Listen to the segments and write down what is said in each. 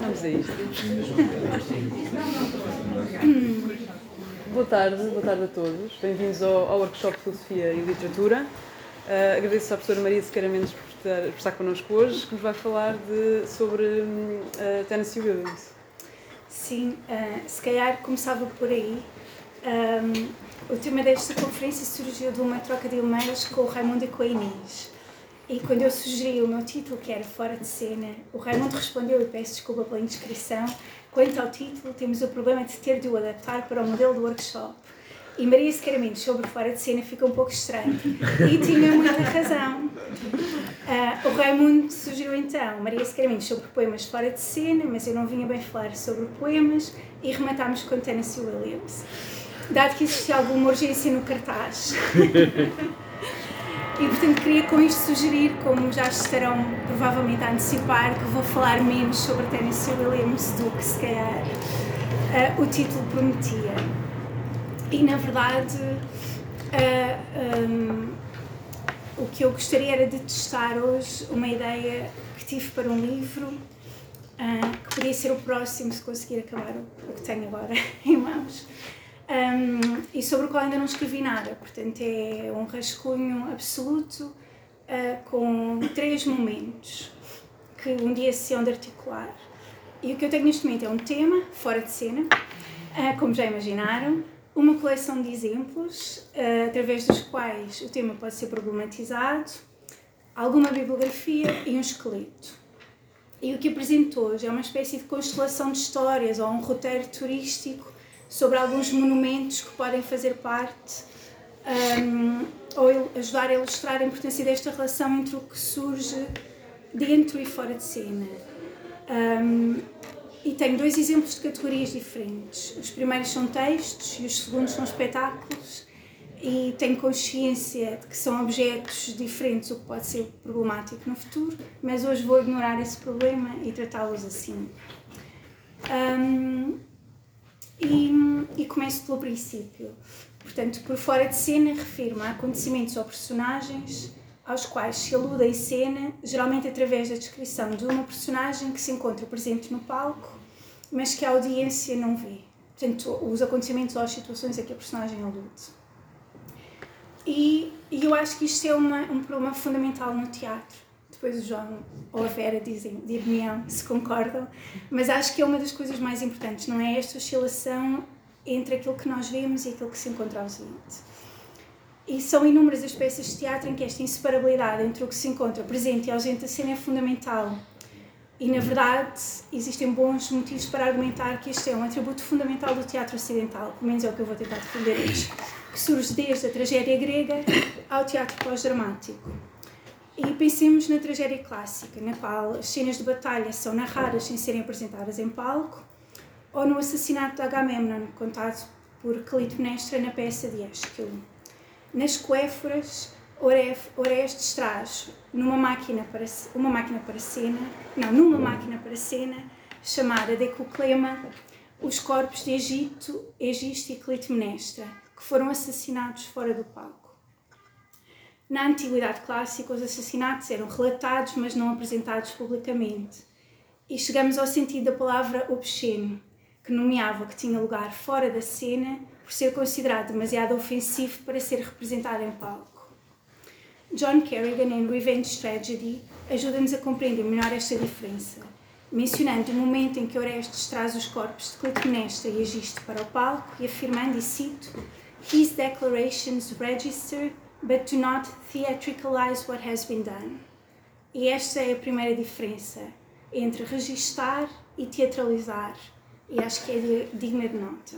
Vamos a isto. boa tarde, boa tarde a todos. Bem-vindos ao, ao, workshop de Filosofia e Literatura. Uh, agradeço à professora Maria Sequeira Mendes por estar, por estar connosco hoje, que nos vai falar de, sobre uh, Tennessee Williams. Sim, uh, se calhar começava por aí. Um, o tema desta conferência surgiu de uma troca de e-mails com o Raimundo e com a Inês. E quando eu sugeri o meu título, que era Fora de Cena, o Raimundo respondeu, e peço desculpa pela indiscrição, quanto ao título, temos o problema de ter de o adaptar para o modelo do workshop. E Maria Sequeira Mendes sobre Fora de Cena fica um pouco estranho. E tinha muita razão. Uh, o Raimundo sugeriu então Maria Sequeira Mendes sobre poemas fora de cena, mas eu não vinha bem falar sobre poemas, e rematámos com Tennessee Williams. Dado que existia alguma urgência no cartaz. E portanto queria com isto sugerir, como já estarão provavelmente a antecipar, que vou falar menos sobre Tennessee Williams do que se calhar uh, o título prometia. E na verdade uh, um, o que eu gostaria era de testar hoje uma ideia que tive para um livro uh, que podia ser o próximo se conseguir acabar o, o que tenho agora em mãos um, e sobre o qual ainda não escrevi nada. Portanto, é um rascunho absoluto uh, com três momentos que um dia se hão de articular. E o que eu tenho neste momento é um tema, fora de cena, uh, como já imaginaram, uma coleção de exemplos uh, através dos quais o tema pode ser problematizado, alguma bibliografia e um esqueleto. E o que apresento hoje é uma espécie de constelação de histórias ou um roteiro turístico sobre alguns monumentos que podem fazer parte um, ou ajudar a ilustrar a importância desta relação entre o que surge dentro e fora de cena. Um, e tenho dois exemplos de categorias diferentes. Os primeiros são textos e os segundos são espetáculos. E tenho consciência de que são objetos diferentes, o que pode ser problemático no futuro, mas hoje vou ignorar esse problema e tratá-los assim. Um, e, e começo pelo princípio. Portanto, por fora de cena, refiro-me a acontecimentos ou personagens aos quais se alude em cena, geralmente através da descrição de uma personagem que se encontra presente no palco, mas que a audiência não vê. Portanto, os acontecimentos ou as situações a que a personagem alude. E, e eu acho que isto é uma, um problema fundamental no teatro depois o João ou a Vera dizem, dir-me-ão se concordam, mas acho que é uma das coisas mais importantes, não é esta oscilação entre aquilo que nós vemos e aquilo que se encontra ausente. E são inúmeras as peças de teatro em que esta inseparabilidade entre o que se encontra presente e ausente da cena é fundamental. E, na verdade, existem bons motivos para argumentar que este é um atributo fundamental do teatro ocidental, pelo menos é o que eu vou tentar defender hoje, que surge desde a tragédia grega ao teatro pós-dramático. E pensemos na tragédia clássica, na qual as cenas de batalha são narradas sem serem apresentadas em palco, ou no assassinato de Agamemnon, contado por Clitemnestra na peça de Ésquilo. Nas Coéforas, Orestes traz numa máquina para uma máquina para cena, não, numa máquina para cena chamada Decuclema, os corpos de Egito, Egisto e Clitemnestra, que foram assassinados fora do palco. Na Antiguidade Clássica, os assassinatos eram relatados, mas não apresentados publicamente. E chegamos ao sentido da palavra obsceno, que nomeava que tinha lugar fora da cena por ser considerado demasiado ofensivo para ser representado em palco. John Kerrigan, em Revenge Tragedy, ajuda-nos a compreender melhor esta diferença, mencionando o momento em que Orestes traz os corpos de Clitemnestra e Egisto para o palco e afirmando, e cito, His declarations register but do not theatricalize what has been done. E esta é a primeira diferença entre registar e teatralizar, e acho que é digna de nota.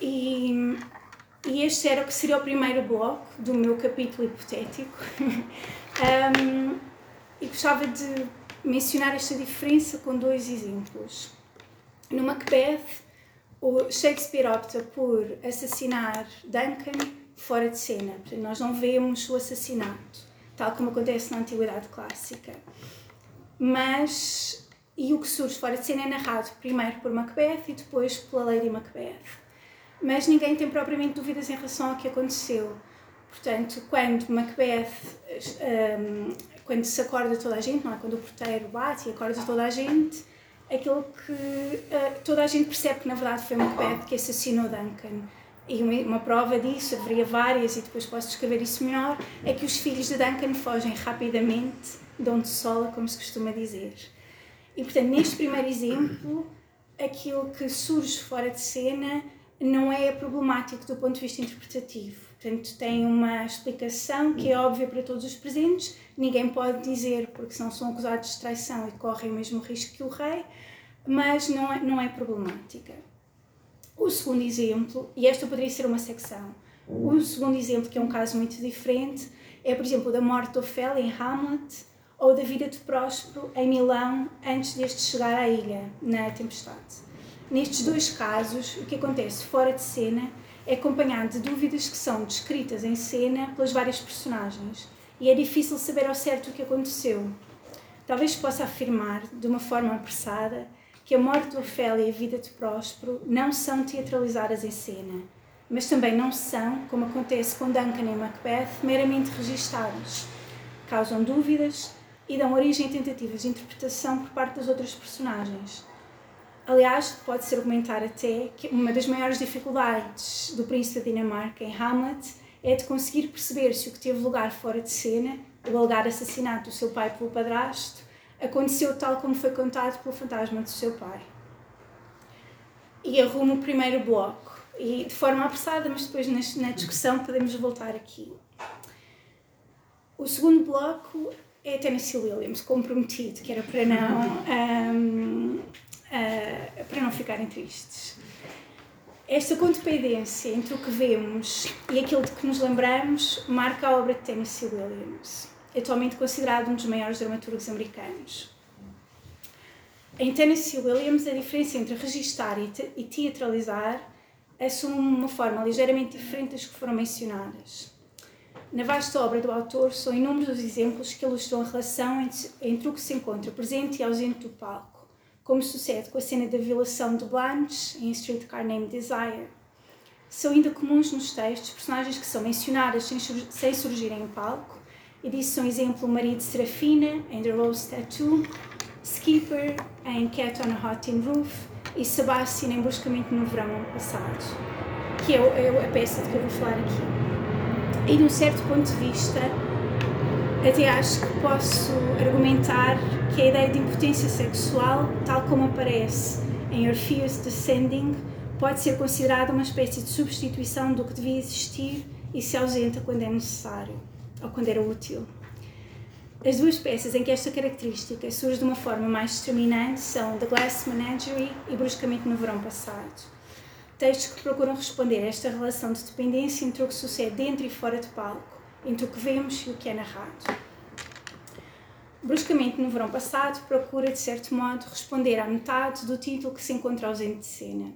E, e este era o que seria o primeiro bloco do meu capítulo hipotético. um, e gostava de mencionar esta diferença com dois exemplos. No Macbeth, o Shakespeare opta por assassinar Duncan fora de cena. Nós não vemos o assassinato, tal como acontece na Antiguidade Clássica. Mas, e o que surge fora de cena é narrado primeiro por Macbeth e depois pela Lady Macbeth. Mas ninguém tem propriamente dúvidas em relação ao que aconteceu. Portanto, quando Macbeth, um, quando se acorda toda a gente, não é? Quando o porteiro bate e acorda toda a gente, aquilo que uh, toda a gente percebe que na verdade foi Macbeth que assassinou Duncan. E uma, prova disso, haveria várias e depois posso descrever isso melhor, é que os filhos de Duncan fogem rapidamente de onde sola, como se costuma dizer. E portanto, neste primeiro exemplo, aquilo que surge fora de cena não é problemático do ponto de vista interpretativo. Portanto, tem uma explicação que é óbvia para todos os presentes, ninguém pode dizer, porque senão são acusados de traição e correm o mesmo risco que o rei, mas não é, não é problemática. O segundo exemplo, e esta poderia ser uma secção, o segundo exemplo, que é um caso muito diferente, é, por exemplo, da morte de Ofélia em Hamlet ou da vida de Próspero em Milão antes deste chegar à ilha, na tempestade. Nestes dois casos, o que acontece fora de cena é acompanhado de dúvidas que são descritas em cena pelas várias personagens e é difícil saber ao certo o que aconteceu. Talvez possa afirmar, de uma forma apressada, que a morte de Ofélia e a vida de Próspero não são teatralizadas em cena, mas também não são, como acontece com Duncan e Macbeth, meramente registadas. Causam dúvidas e dão origem a tentativas de interpretação por parte das outras personagens. Aliás, pode-se argumentar até que uma das maiores dificuldades do príncipe da Dinamarca em Hamlet é de conseguir perceber se o que teve lugar fora de cena, o alegar assassinato do seu pai pelo padrasto, aconteceu tal como foi contado pelo fantasma do seu pai. E arrumo o primeiro bloco, e de forma apressada, mas depois na discussão podemos voltar aqui. O segundo bloco é Tennessee Williams, comprometido, que era para não. Um, uh, para não ficarem tristes. Esta condependência entre o que vemos e aquilo de que nos lembramos marca a obra de Tennessee Williams, atualmente considerado um dos maiores dramaturgos americanos. Em Tennessee Williams, a diferença entre registar e teatralizar assume uma forma ligeiramente diferente das que foram mencionadas. Na vasta obra do autor, são inúmeros os exemplos que ilustram a relação entre, o que se encontra presente e ausente do palco como sucede com a cena da violação de Blanche em Streetcar Named Desire. São ainda comuns nos textos personagens que são mencionadas sem, sem surgirem em palco, e disso são exemplo o marido de Serafina em The Rose Tattoo, Skipper em Cat on a Hot Tin Roof e Sebastian em Buscamento no Verão passado, que é, é a peça de que eu vou falar aqui. E de um certo ponto de vista, até acho que posso argumentar que a ideia de impotência sexual, tal como aparece em Orpheus Descending, pode ser considerada uma espécie de substituição do que devia existir e se ausenta quando é necessário ou quando era útil. As duas peças em que esta característica surge de uma forma mais determinante são The Glass Menagerie e Bruscamente no Verão Passado. Textos que procuram responder a esta relação de dependência entre o que sucede dentro e fora de palco, entre o que vemos e o que é narrado bruscamente no verão passado, procura, de certo modo, responder à metade do título que se encontra ausente de cena.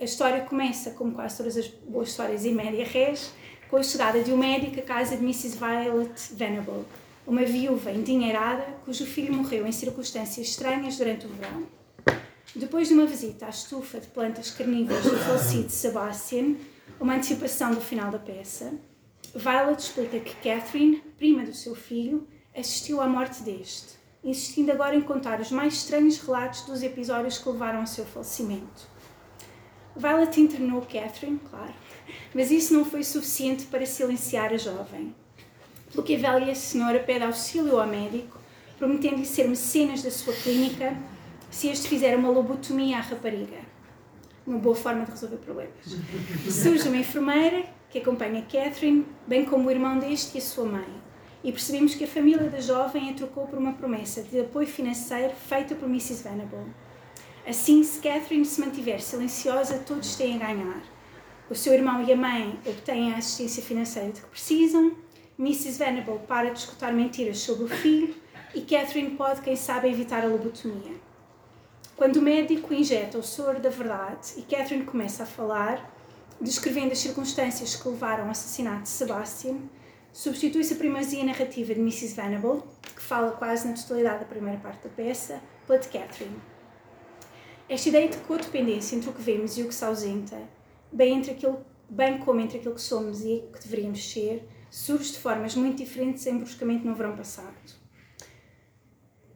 A, história começa, como quase todas as boas histórias em média res, com a chegada de um médico à casa de Mrs. Violet Venable, uma viúva endinheirada cujo filho morreu em circunstâncias estranhas durante o verão. Depois de uma visita à estufa de plantas carnívoras do falecido Sebastian, uma antecipação do final da peça, Violet explica que Catherine, prima do seu filho, assistiu à morte deste, insistindo agora em contar os mais estranhos relatos dos episódios que levaram ao seu falecimento. Violet internou Catherine, claro, mas isso não foi suficiente para silenciar a jovem. Pelo que a velha senhora pede auxílio ao médico, prometendo-lhe ser mecenas da sua clínica se este fizer uma lobotomia à rapariga. Uma boa forma de resolver problemas. Surge uma enfermeira que acompanha Catherine, bem como o irmão deste e a sua mãe e percebemos que a família da jovem a trocou por uma promessa de apoio financeiro feita por Mrs. Venable. Assim, se Catherine se mantiver silenciosa, todos têm a ganhar. O seu irmão e a mãe obtêm a assistência financeira de que precisam, Mrs. Venable para de escutar mentiras sobre o filho e Catherine pode, quem sabe, evitar a lobotomia. Quando o médico injeta o soro da verdade e Catherine começa a falar, descrevendo as circunstâncias que levaram ao assassinato de Sebastian, Substitui-se a primazia narrativa de Mrs. Venable, que fala quase na totalidade da primeira parte da peça, pela de Catherine. Esta ideia de codependência entre o que vemos e o que se ausenta, bem, entre aquilo, bem como entre aquilo que somos e que deveríamos ser, surge de formas muito diferentes em Bruscamente no verão passado.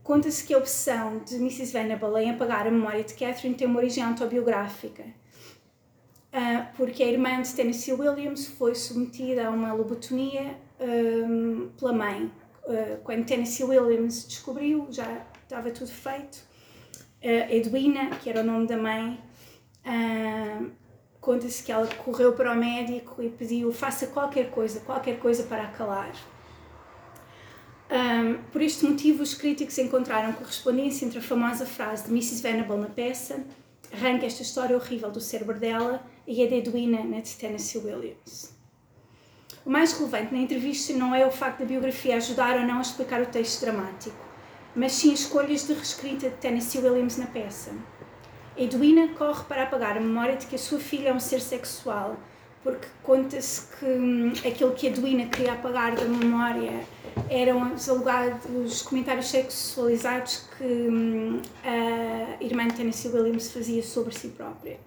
Conta-se que a opção de Mrs. Venable em apagar a memória de Catherine tem uma origem autobiográfica, ah, porque a irmã de Tennessee Williams foi submetida a uma lobotomia pela mãe. Ah, quando Tennessee Williams descobriu, já estava tudo feito. Edwina, que era o nome da mãe, conta-se que ela correu para o médico e pediu faça qualquer coisa, qualquer coisa para acalar. Um, por este motivo, os críticos encontraram correspondência entre a famosa frase de Mrs. Venable na peça, arranca esta história horrível do cérebro dela, e a de Edwina na de Tennessee Williams. O mais relevante na entrevista não é o facto da biografia ajudar ou não a explicar o texto dramático, mas sim as escolhas de reescrita de Tennessee Williams na peça. Edwina corre para apagar a memória de que a sua filha é um ser sexual, porque conta-se que hum, aquilo que Edwina queria apagar da memória eram os comentários sexualizados que hum, a irmã de Tennessee Williams fazia sobre si própria.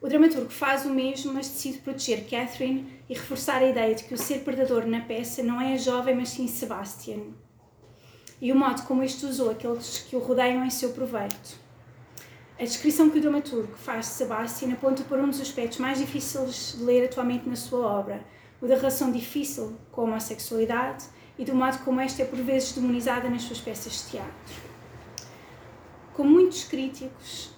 O dramaturgo faz o mesmo, mas decide proteger Catherine e reforçar a ideia de que o ser predador na peça não é a jovem, mas sim Sebastian. E o modo como este usou aqueles que o rodeiam em seu proveito. A descrição que o dramaturgo faz de Sebastian aponta para um dos aspectos mais difíceis de ler atualmente na sua obra, o da relação difícil com a homossexualidade e do modo como esta é por vezes demonizada nas suas peças de teatro. Como muitos críticos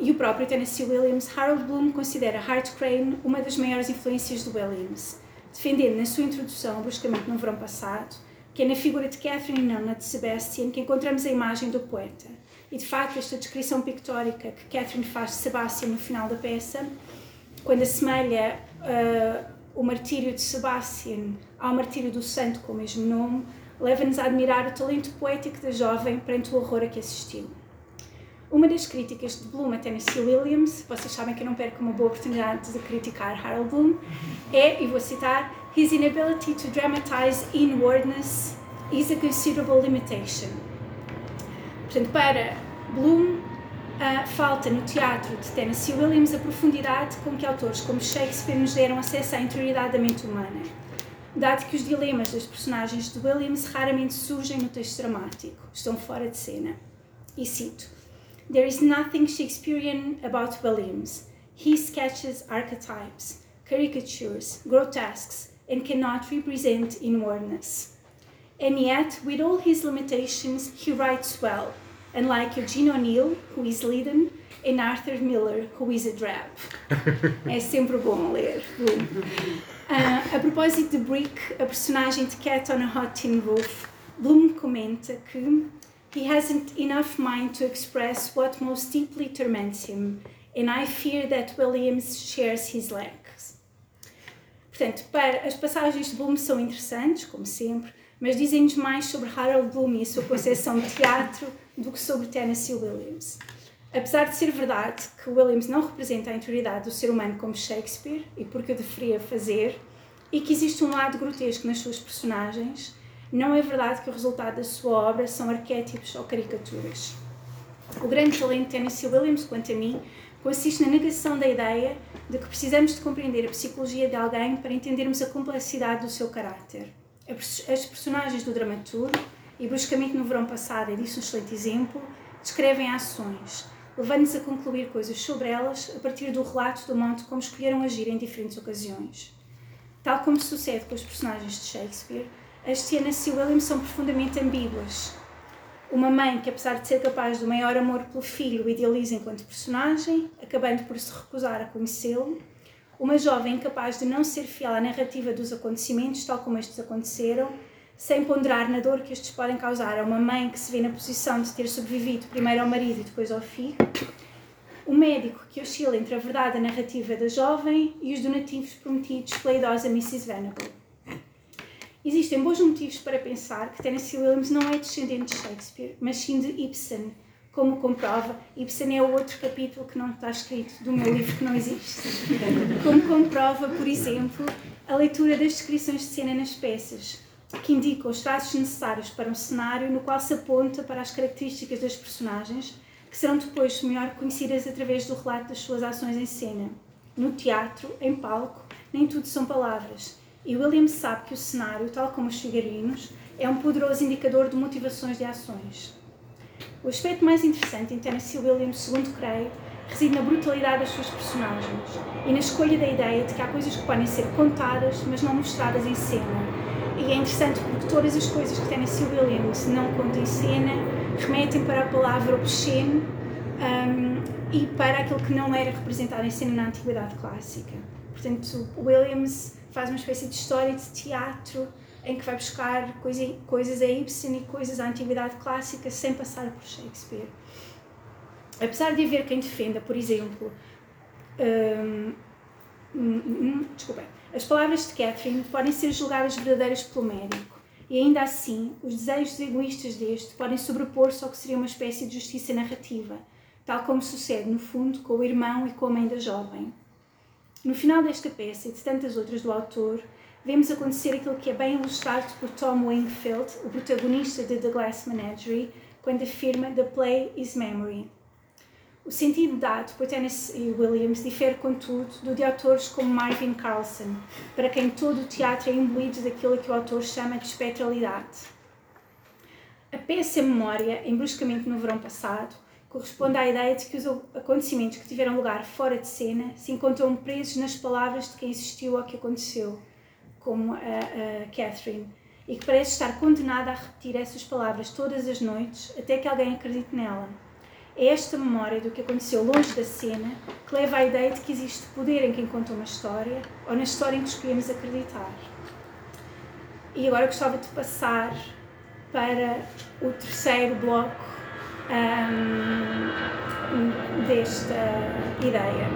e o próprio Tennessee Williams, Harold Bloom considera Hart Crane uma das maiores influências do Williams, defendendo na sua introdução, bruscamente no verão passado, que é na figura de Catherine e não na de Sebastian que encontramos a imagem do poeta e de facto, esta descrição pictórica que Catherine faz de Sebastião no final da peça, quando assemelha uh, o martírio de Sebastião ao martírio do santo com o mesmo nome, leva-nos a admirar o talento poético da jovem perante o horror a que assistiu. Uma das críticas de Bloom a Tennessee Williams, vocês sabem que eu não perco uma boa oportunidade de criticar Harold Bloom, é, e vou citar, His inability to dramatize inwardness is a considerable limitation. Portanto, para Bloom, uh, falta no teatro de Tennessee Williams a profundidade com que autores como Shakespeare nos deram acesso à interioridade da mente humana, dado que os dilemas das personagens de Williams raramente surgem no texto dramático, estão fora de cena. E cito: There is nothing Shakespearean about Williams. He sketches archetypes, caricatures, grotesques, and cannot represent inwardness. And yet, with all his limitations, he writes well, unlike Eugene O'Neill, who is Leiden, and Arthur Miller, who is a drab. é sempre bom ler. Uh, a propósito de Brick, a personagem de Cat on a Hot Tin Roof, Bloom comenta que he hasn't enough mind to express what most deeply torments him, and I fear that Williams shares his lack. Portanto, para, as passagens de Bloom são interessantes, como sempre, mas dizem-nos mais sobre Harold Bloom e a sua concepção de teatro do que sobre Tennessee Williams. Apesar de ser verdade que Williams não representa a interioridade do ser humano como Shakespeare, e porque o deveria fazer, e que existe um lado grotesco nas suas personagens, não é verdade que o resultado da sua obra são arquétipos ou caricaturas. O grande talento de Tennessee Williams, quanto a mim, consiste na negação da ideia de que precisamos de compreender a psicologia de alguém para entendermos a complexidade do seu caráter. As personagens do dramaturgo, e bruscamente no verão passado é disso um excelente exemplo, descrevem ações, levando-nos a concluir coisas sobre elas a partir do relato do modo como escolheram agir em diferentes ocasiões. Tal como sucede com os personagens de Shakespeare, as de Tennessee Williams são profundamente ambíguas. Uma mãe que, apesar de ser capaz do maior amor pelo filho, o idealiza enquanto personagem, acabando por se recusar a conhecê-lo, uma jovem incapaz de não ser fiel à narrativa dos acontecimentos, tal como estes aconteceram, sem ponderar na dor que estes podem causar a uma mãe que se vê na posição de ter sobrevivido primeiro ao marido e depois ao filho, o médico que oscila entre a verdade a narrativa da jovem e os donativos prometidos pela idosa Mrs. Venable. Existem bons motivos para pensar que Tennessee Williams não é descendente de Shakespeare, mas sim de Ibsen, como comprova, Ibsen é o outro capítulo que não está escrito do meu livro que não existe. Como comprova, por exemplo, a leitura das descrições de cena nas peças, que indicam os traços necessários para um cenário no qual se aponta para as características das personagens, que serão depois melhor conhecidas através do relato das suas ações em cena. No teatro, em palco, nem tudo são palavras. E Williams sabe que o cenário, tal como os figarinos, é um poderoso indicador de motivações de ações. O aspecto mais interessante em Tennessee Williams, segundo creio, reside na brutalidade das suas personagens e na escolha da ideia de que há coisas que podem ser contadas, mas não mostradas em cena. E é interessante porque todas as coisas que Tennessee Williams não conta em cena remetem para a palavra obscene um, e para aquilo que não era representado em cena na Antiguidade Clássica. Portanto, Williams faz uma espécie de história de teatro em que vai buscar coisa, coisas a Ibsen e coisas à Antiguidade Clássica sem passar por Shakespeare. Apesar de haver quem defenda, por exemplo, um, hum, hum, desculpem, as palavras de Catherine podem ser julgadas verdadeiras pelo médico, e ainda assim, os desejos egoístas deste podem sobrepor-se ao que seria uma espécie de justiça narrativa, tal como sucede, no fundo, com o irmão e com a mãe da jovem. No final desta peça e de tantas outras do autor, vemos acontecer aquilo que é bem ilustrado por Tom Wingfield, o protagonista de The Glass Menagerie, quando afirma The play is memory. O sentido dado por Tennessee Williams difere, contudo, do de autores como Marvin Carlson, para quem todo o teatro é imbuído daquilo que o autor chama de espectralidade. A peça Memória, em Bruscamente no Verão Passado, corresponde à ideia de que os acontecimentos que tiveram lugar fora de cena se encontram presos nas palavras de quem assistiu ao que aconteceu, como a, a Catherine, e que parece estar condenada a repetir essas palavras todas as noites até que alguém acredite nela. É esta memória do que aconteceu longe da cena que leva à ideia de que existe poder em quem conta uma história ou na história em que escolhemos acreditar. E agora gostava de passar para o terceiro bloco um, desta ideia.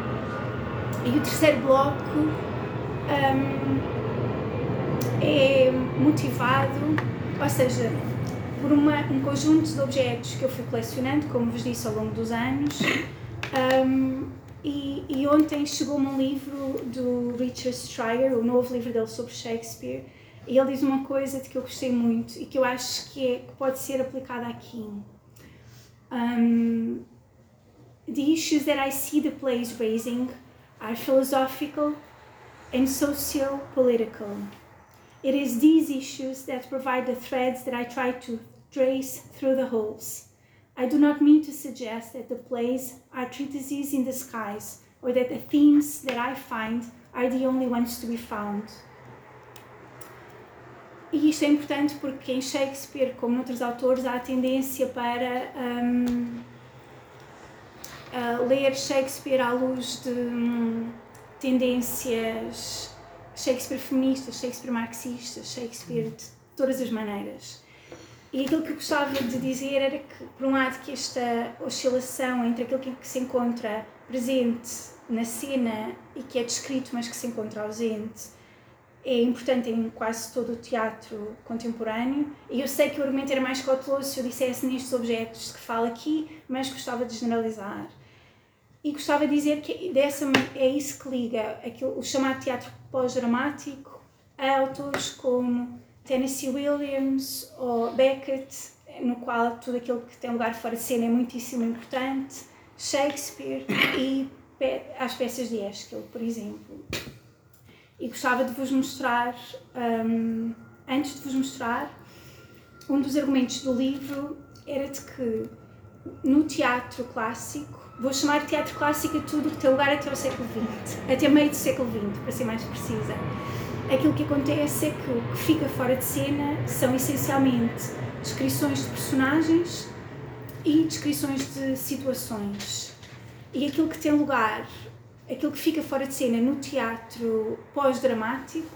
E o terceiro bloco um, é motivado, ou seja, por uma, um conjunto de objetos que eu fui colecionando, como vos disse, ao longo dos anos. Um, e, e, ontem chegou-me um livro do Richard Stryer, o novo livro dele sobre Shakespeare, e ele diz uma coisa de que eu gostei muito e que eu acho que, é, que pode ser aplicada aqui. Um, the issues that I see the plays raising are philosophical and socio-political. It is these issues that provide the threads that I try to trace through the holes. I do not mean to suggest that the plays are treatises in disguise or that the themes that I find are the only ones to be found. E isto é importante porque em Shakespeare, como noutros autores, há a tendência para um, ler Shakespeare à luz de um, tendências Shakespeare feministas, Shakespeare marxistas, Shakespeare de todas as maneiras. E aquilo que eu gostava de dizer era que, por um lado, que esta oscilação entre aquilo que se encontra presente na cena e que é descrito, mas que se encontra ausente, é importante em quase todo o teatro contemporâneo. E eu sei que o argumento era mais cauteloso se eu dissesse nestes objetos que falo aqui, mas gostava de generalizar. E gostava de dizer que dessa, é isso que liga aquilo, o chamado teatro pós-dramático a autores como Tennessee Williams ou Beckett, no qual tudo aquilo que tem lugar fora de cena é muitíssimo importante, Shakespeare e as peças de Esquil, por exemplo. E gostava de vos mostrar, um, antes de vos mostrar, um dos argumentos do livro era de que no teatro clássico, vou chamar de teatro clássico a tudo que tem lugar até o século XX, até meio do século XX, para ser mais precisa. Aquilo que acontece é que o que fica fora de cena são essencialmente descrições de personagens e descrições de situações. E aquilo que tem lugar aquilo que fica fora de cena no teatro pós-dramático,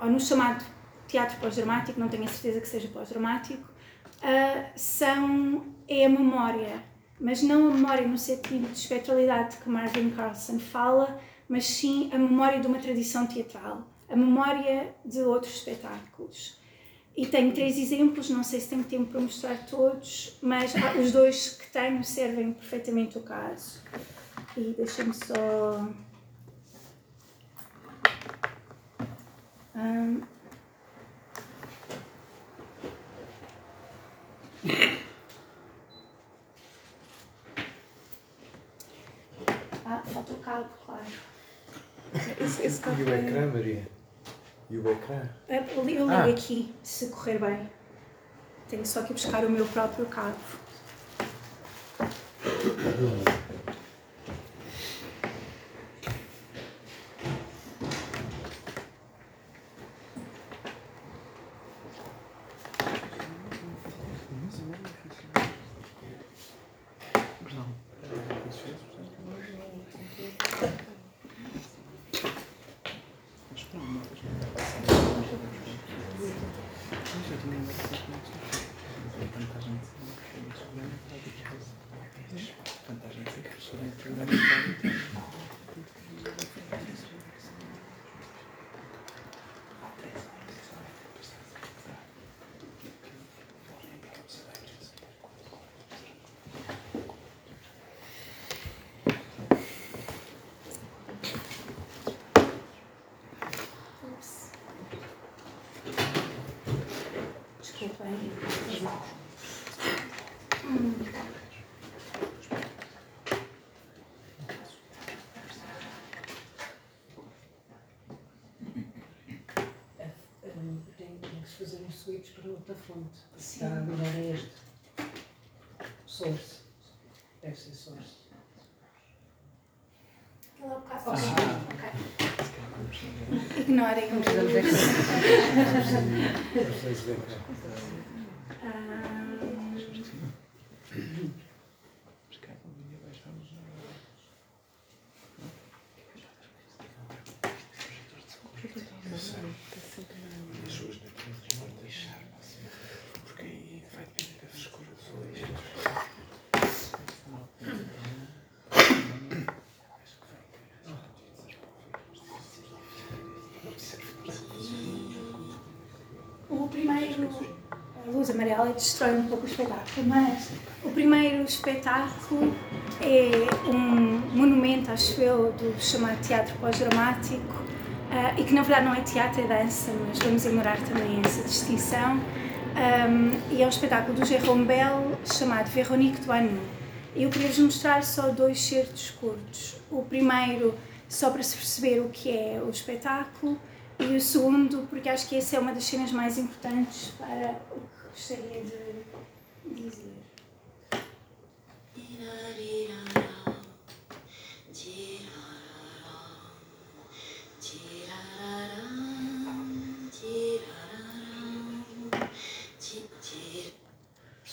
ou no chamado teatro pós-dramático, não tenho a certeza que seja pós-dramático, uh, são, é a memória, mas não a memória no sentido de espectralidade que Marvin Carlson fala, mas sim a memória de uma tradição teatral, a memória de outros espetáculos. E tenho três exemplos, não sei se tenho tempo para mostrar todos, mas os dois que tenho servem perfeitamente o caso. E deixa-me só. Um... Ah, falta o cabo, claro. Esse, esse cabo e o ecrã, Maria? E o ecrã? Eu ligo Ah. aqui, se correr bem. Tenho só que buscar o meu próprio cabo. Ups. Desculpem. Hum. Tem, tem que um switch para outra fonte. Sim. Está a virar a este. Source. Deve ser source. Aquela bocado. Ah. Ok. Ignorem o é que- Vocês espetáculo, mas o primeiro espetáculo é um monumento, acho eu, do chamado teatro pós-dramático, ah, e que na verdade não é teatro, é dança, mas vamos ignorar também essa distinção. Ahm, e é um espetáculo do Jérôme Bell chamado Véronique Doinou. Eu queria-vos mostrar só dois certos curtos. O primeiro, só para se perceber o que é o espetáculo, e o segundo, porque acho que essa é uma das cenas mais importantes para o que gostaria de dizer.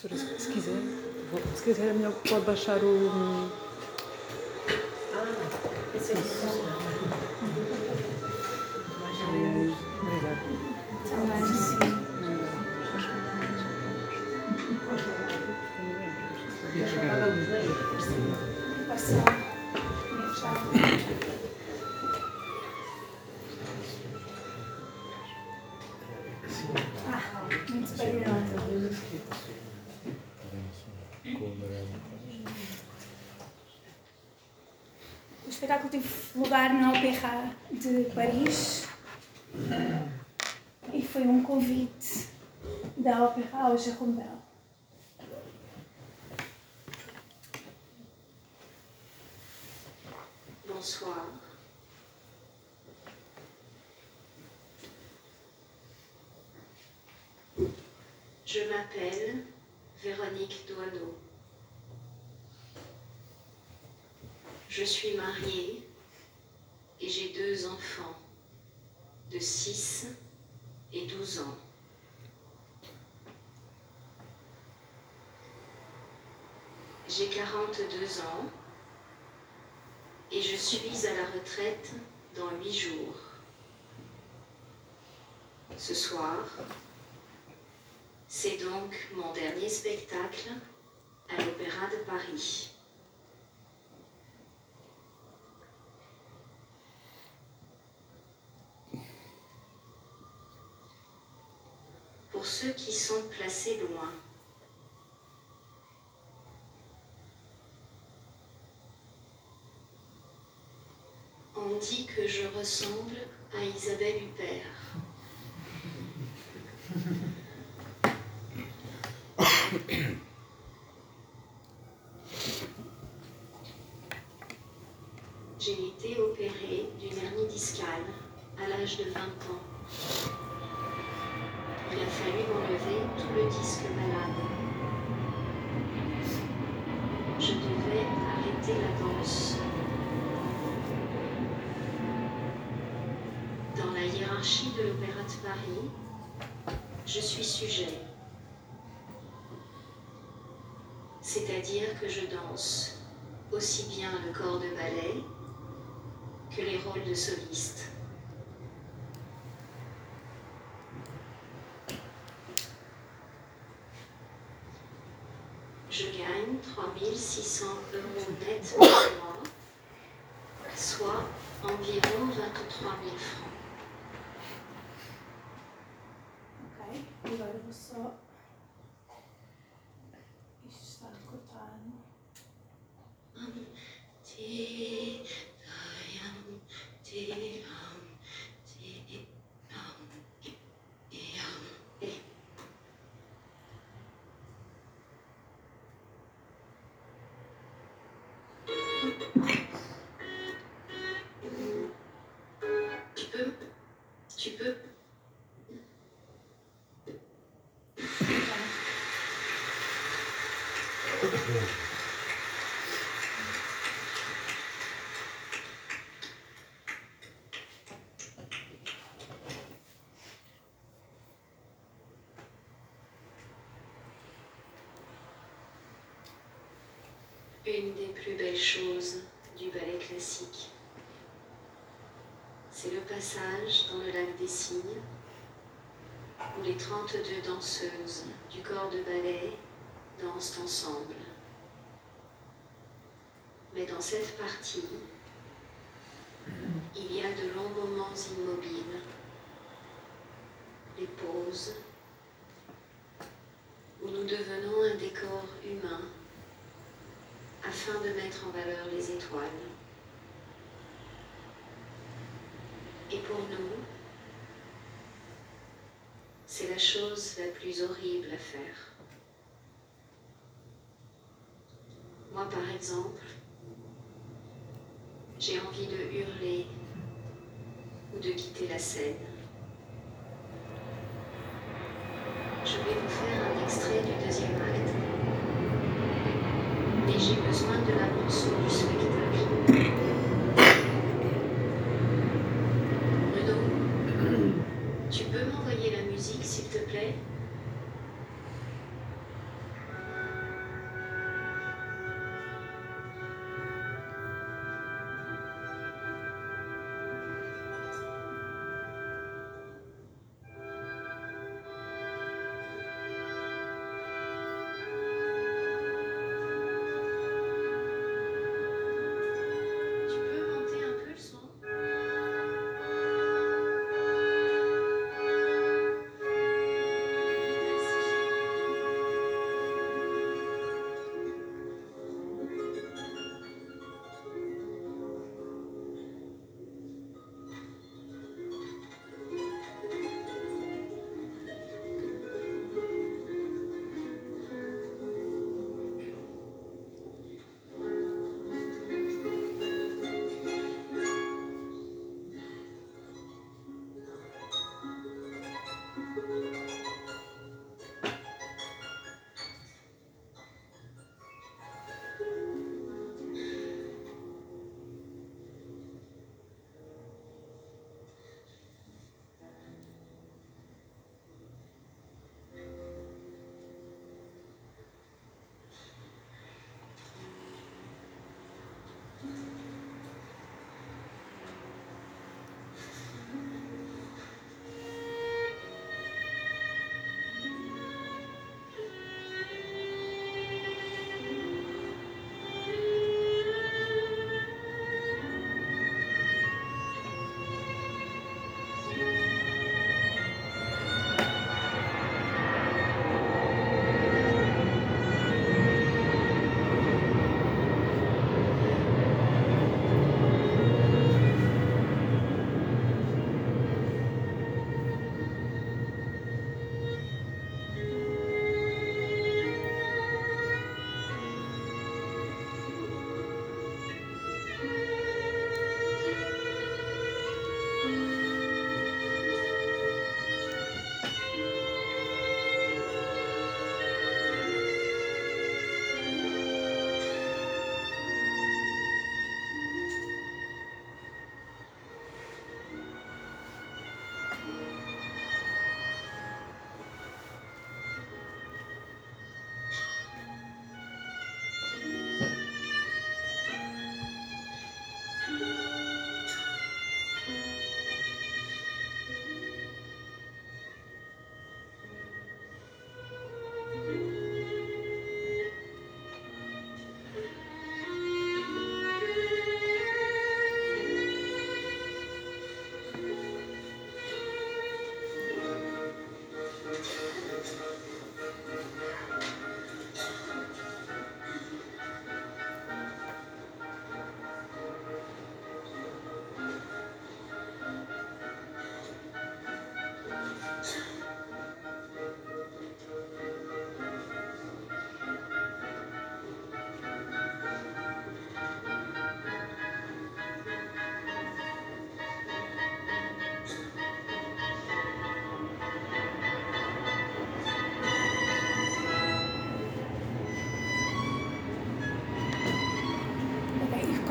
Professora, se, se quiser, vou- se quiser é melhor pode baixar o. Paris e foi um convite da Opéra ao Jérôme Bell. Bonsoir. Je m'appelle Véronique Doineau. Je suis mariée enfants de 6 et 12 ans. J'ai 42 ans et je suis à la retraite dans huit jours. Ce soir, c'est donc mon dernier spectacle à l'Opéra de Paris. Pour ceux qui sont placés loin, On dit que je ressemble à Isabelle Huppert. J'ai été opérée d'une hernie discale à l'âge de 20 ans. Le disque malade. Je devais arrêter la danse. Dans la hiérarchie de l'Opéra de Paris, je suis sujet. C'est-à-dire que je danse aussi bien le corps de ballet que les rôles de soliste. Je gagne 3600 euros net par mois, soit environ 23 000 francs. Une des plus belles choses du ballet classique, c'est le passage dans le lac des cygnes, où les 32 danseuses du corps de ballet dansent ensemble. Mais dans cette partie, il y a de longs moments immobiles, les pauses, où nous devenons un décor humain afin de mettre en valeur les étoiles. Et pour nous, c'est la chose la plus horrible à faire. Moi, par exemple, j'ai envie de hurler ou de quitter la scène. Je vais vous faire un extrait du deuxième acte j'ai besoin de la bande-son du spectacle.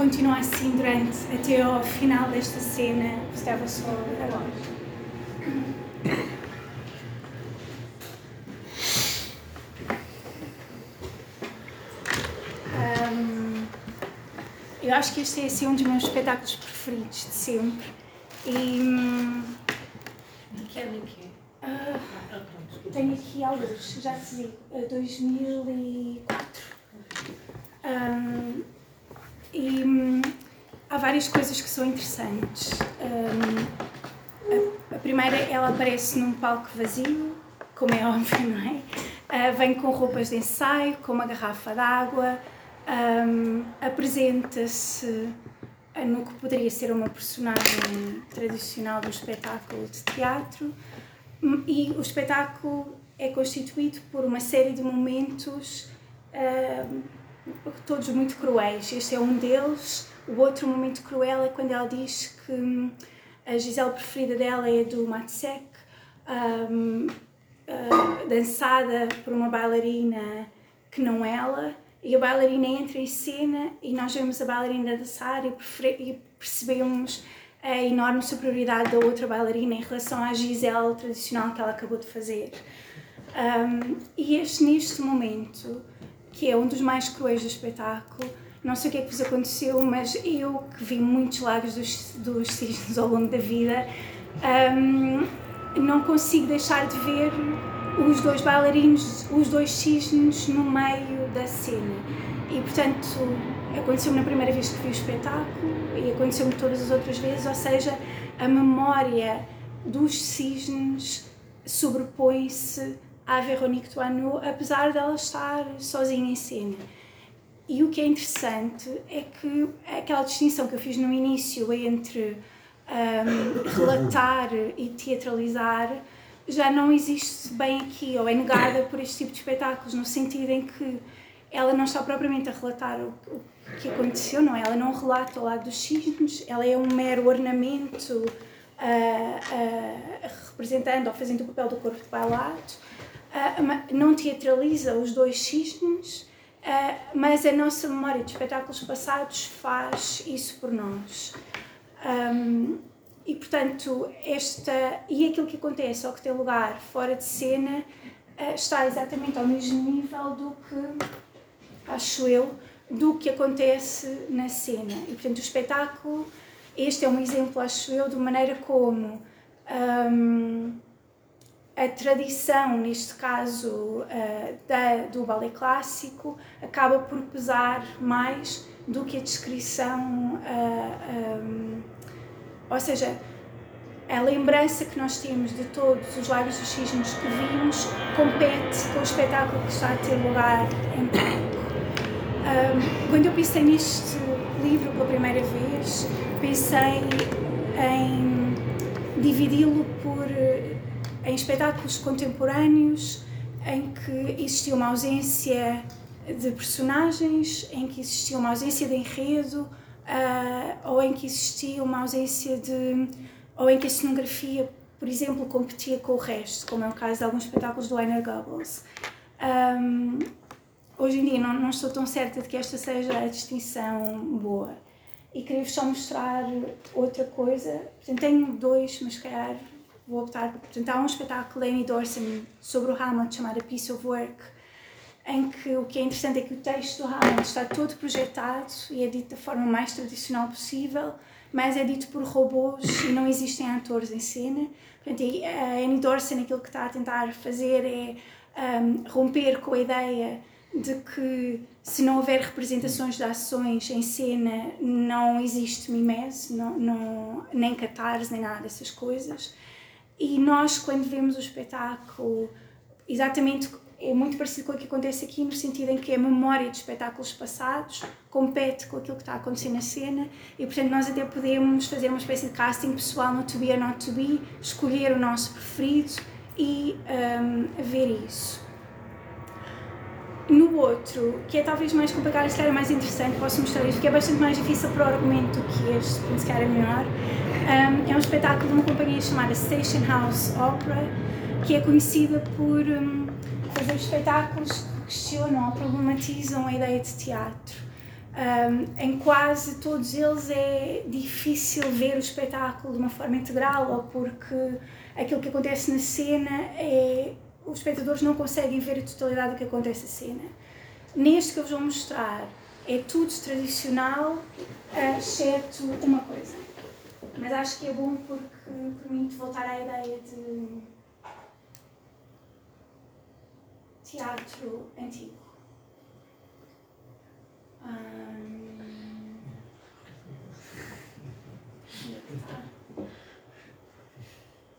Continua assim durante até ao final desta cena. Estava só agora. Um, eu acho que este é assim, um dos meus espetáculos preferidos de sempre. E. hum, Que ano é que é? ah, Ah, tenho aqui alguns, já te digo, eh, 2004. Um, e hum, há várias coisas que são interessantes. Um, a, a primeira, ela aparece num palco vazio, como é óbvio, não é? Ah, vem com roupas de ensaio, com uma garrafa d'água, um, apresenta-se ah, no que poderia ser uma personagem tradicional do espetáculo de teatro. Hum, E o espetáculo é constituído por uma série de momentos, ahm, todos muito cruéis. Este é um deles. O outro momento cruel é quando ela diz que hum, a Gisele preferida dela é do Matsek, ahm, ah, dançada por uma bailarina que não ela. E a bailarina entra em cena e nós vemos a bailarina dançar e, e percebemos a enorme superioridade da outra bailarina em relação à Gisele tradicional que ela acabou de fazer. Um, e este, neste momento, que é um dos mais cruéis do espetáculo, não sei o que é que vos aconteceu, mas eu que vi muitos lagos dos, dos cisnes ao longo da vida, um, não consigo deixar de ver os dois bailarinos, os dois cisnes no meio da cena. E portanto, aconteceu-me na primeira vez que vi o espetáculo e aconteceu-me todas as outras vezes, ou seja, a memória dos cisnes sobrepõe-se à Veronique Toineau, apesar dela estar sozinha em cena. E o que é interessante é que aquela distinção que eu fiz no início entre ahm, relatar e teatralizar já não existe bem aqui, ou é negada por este tipo de espetáculos, no sentido em que ela não está propriamente a relatar o, o que aconteceu, não é? Ela não relata o lado dos cisnes, ela é um mero ornamento ah, ah, representando ou fazendo o papel do corpo de bailado, ah, não teatraliza os dois cisnes, ah, mas a nossa memória de espetáculos passados faz isso por nós. Um, e portanto, esta e aquilo que acontece ou que tem lugar fora de cena ah, está exatamente ao mesmo nível do que, acho eu, do que acontece na cena. E portanto, o espetáculo, este é um exemplo, acho eu, de maneira como um, a tradição, neste caso ah, da, do ballet clássico, acaba por pesar mais do que a descrição, ah, um, ou seja, a lembrança que nós temos de todos os lábios dos cisnes que vimos compete com o espetáculo que está a ter lugar em palco. Um, quando eu pensei neste livro pela primeira vez, pensei em dividi-lo eh, em espetáculos contemporâneos em que existia uma ausência de personagens, em que existia uma ausência de enredo, ah, ou em que existia uma ausência de. ou em que a cenografia, por exemplo, competia com o resto, como é o caso de alguns espetáculos do Einer Goebbels. Ahm, hoje em dia não, não estou tão certa de que esta seja a distinção boa. E queria-vos só mostrar outra coisa. Portanto, tenho dois, mas calhar vou optar. Portanto, há um espetáculo Amy Dorsen sobre o Hamlet chamado Piece of Work, em que o que é interessante é que o texto do Hamlet está todo projetado e é dito da forma mais tradicional possível, mas é dito por robôs e não existem atores em cena. Portanto, a Annie Dorsen aquilo que está a tentar fazer é um, romper com a ideia de que se não houver representações de ações em cena não existe mimese, não, não, nem catarse, nem nada dessas coisas. E nós, quando vemos o espetáculo, exatamente é muito parecido com o que acontece aqui, no sentido em que a memória de espetáculos passados compete com aquilo que está a acontecer na cena e, portanto, nós até podemos fazer uma espécie de casting pessoal no To Be or Not To Be, escolher o nosso preferido e um, ver isso. No outro, que é talvez mais complicado se calhar mais interessante, posso mostrar isto, que é bastante mais difícil para o argumento do que este, se calhar é menor. É um espetáculo de uma companhia chamada Station House Opera, que é conhecida por um, fazer espetáculos que questionam ou problematizam a ideia de teatro. Um, em quase todos eles é difícil ver o espetáculo de uma forma integral ou porque aquilo que acontece na cena é os espectadores não conseguem ver a totalidade do que acontece na cena. Neste que eu vos vou mostrar é tudo tradicional, uh, exceto uma coisa. Mas acho que é bom porque permite voltar à ideia de teatro antigo. Hum...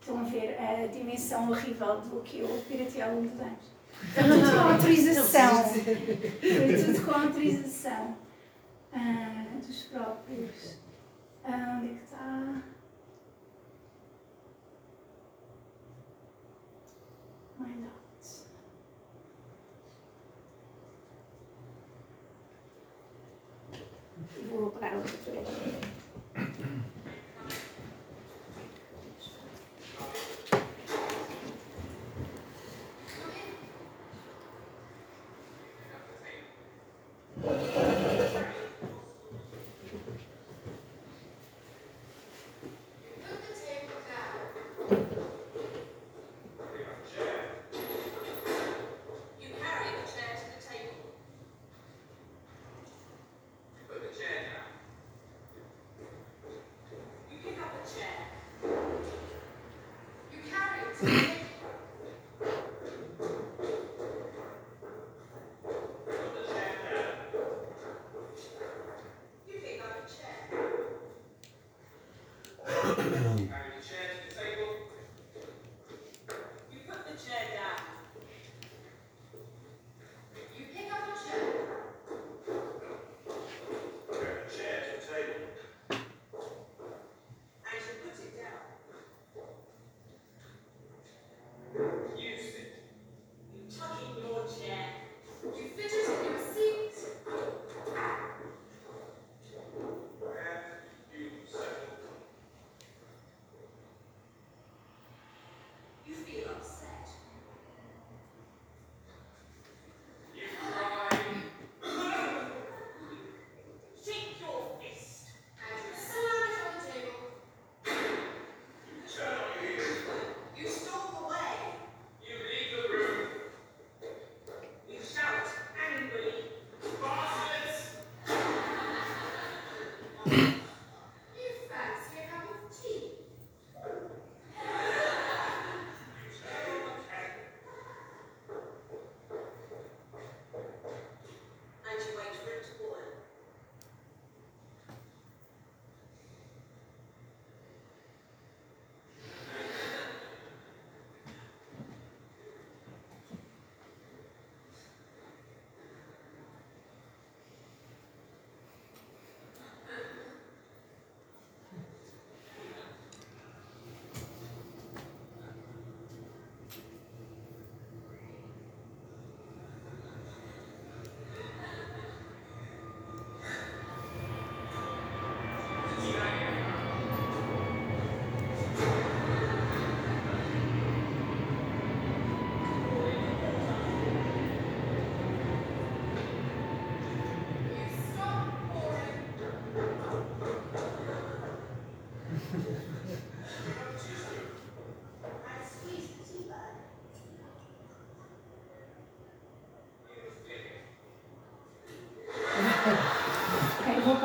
Estão a ver a dimensão horrível do que eu piratei ao longo dos anos. Foi tudo com autorização. Foi tudo com autorização uh, dos próprios. Uh, onde é que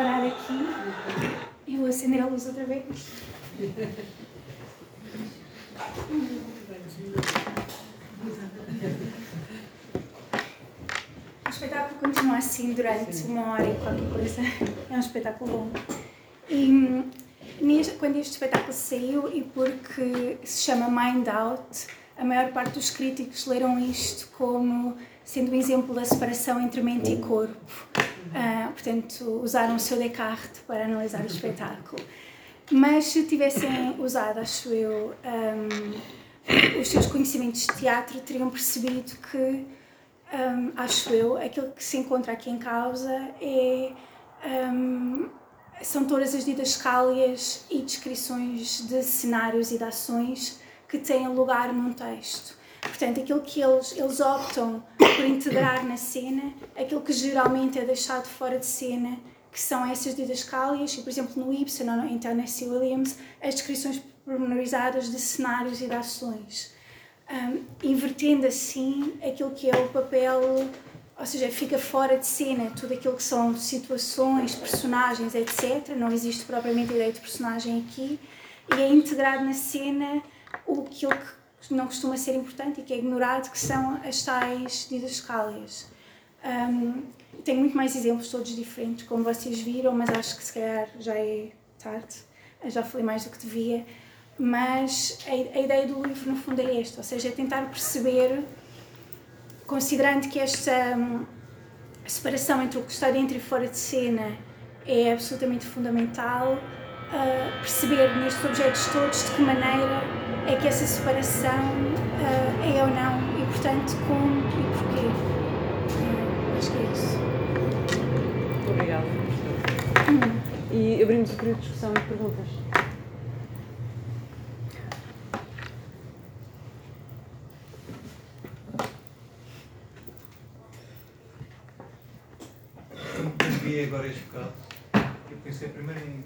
está? Mind out. Vou acender a luz outra vez. O espetáculo continua assim durante uma hora e qualquer coisa. É um espetáculo bom. E quando este espetáculo saiu, e porque se chama Mind Out, a maior parte dos críticos leram isto como sendo um exemplo da separação entre mente e corpo. Uh, portanto, usaram o seu Descartes para analisar o espetáculo. Mas se tivessem usado, acho eu, um, os seus conhecimentos de teatro, teriam percebido que, um, acho eu, aquilo que se encontra aqui em causa é. Um, são todas as didascálias e descrições de cenários e de ações que têm lugar num texto. Portanto, aquilo que eles, eles optam por integrar na cena aquilo que geralmente é deixado fora de cena, que são essas didascálias, e por exemplo no Ibsen ou em Tennessee Williams, as descrições pormenorizadas de cenários e de ações, um, invertendo assim aquilo que é o papel, ou seja, fica fora de cena tudo aquilo que são situações, personagens, etc. Não existe propriamente a ideia de personagem aqui, e é integrado na cena o que não costuma ser importante e que é ignorado, que são as tais didascálias. Um, tenho muito mais exemplos, todos diferentes, como vocês viram, mas acho que se calhar já é tarde, já falei mais do que devia. Mas a, a ideia do livro, no fundo, é esta: ou seja, é tentar perceber, considerando que esta um, separação entre o que está dentro e fora de cena é absolutamente fundamental, uh, perceber nestes objetos todos de que maneira é que essa separação uh, é ou não, e portanto, como e porquê. Uh, acho que é isso. Obrigada. Hum. E abrimos o período de discussão e perguntas. Quando vi agora este bocado, eu pensei primeiro em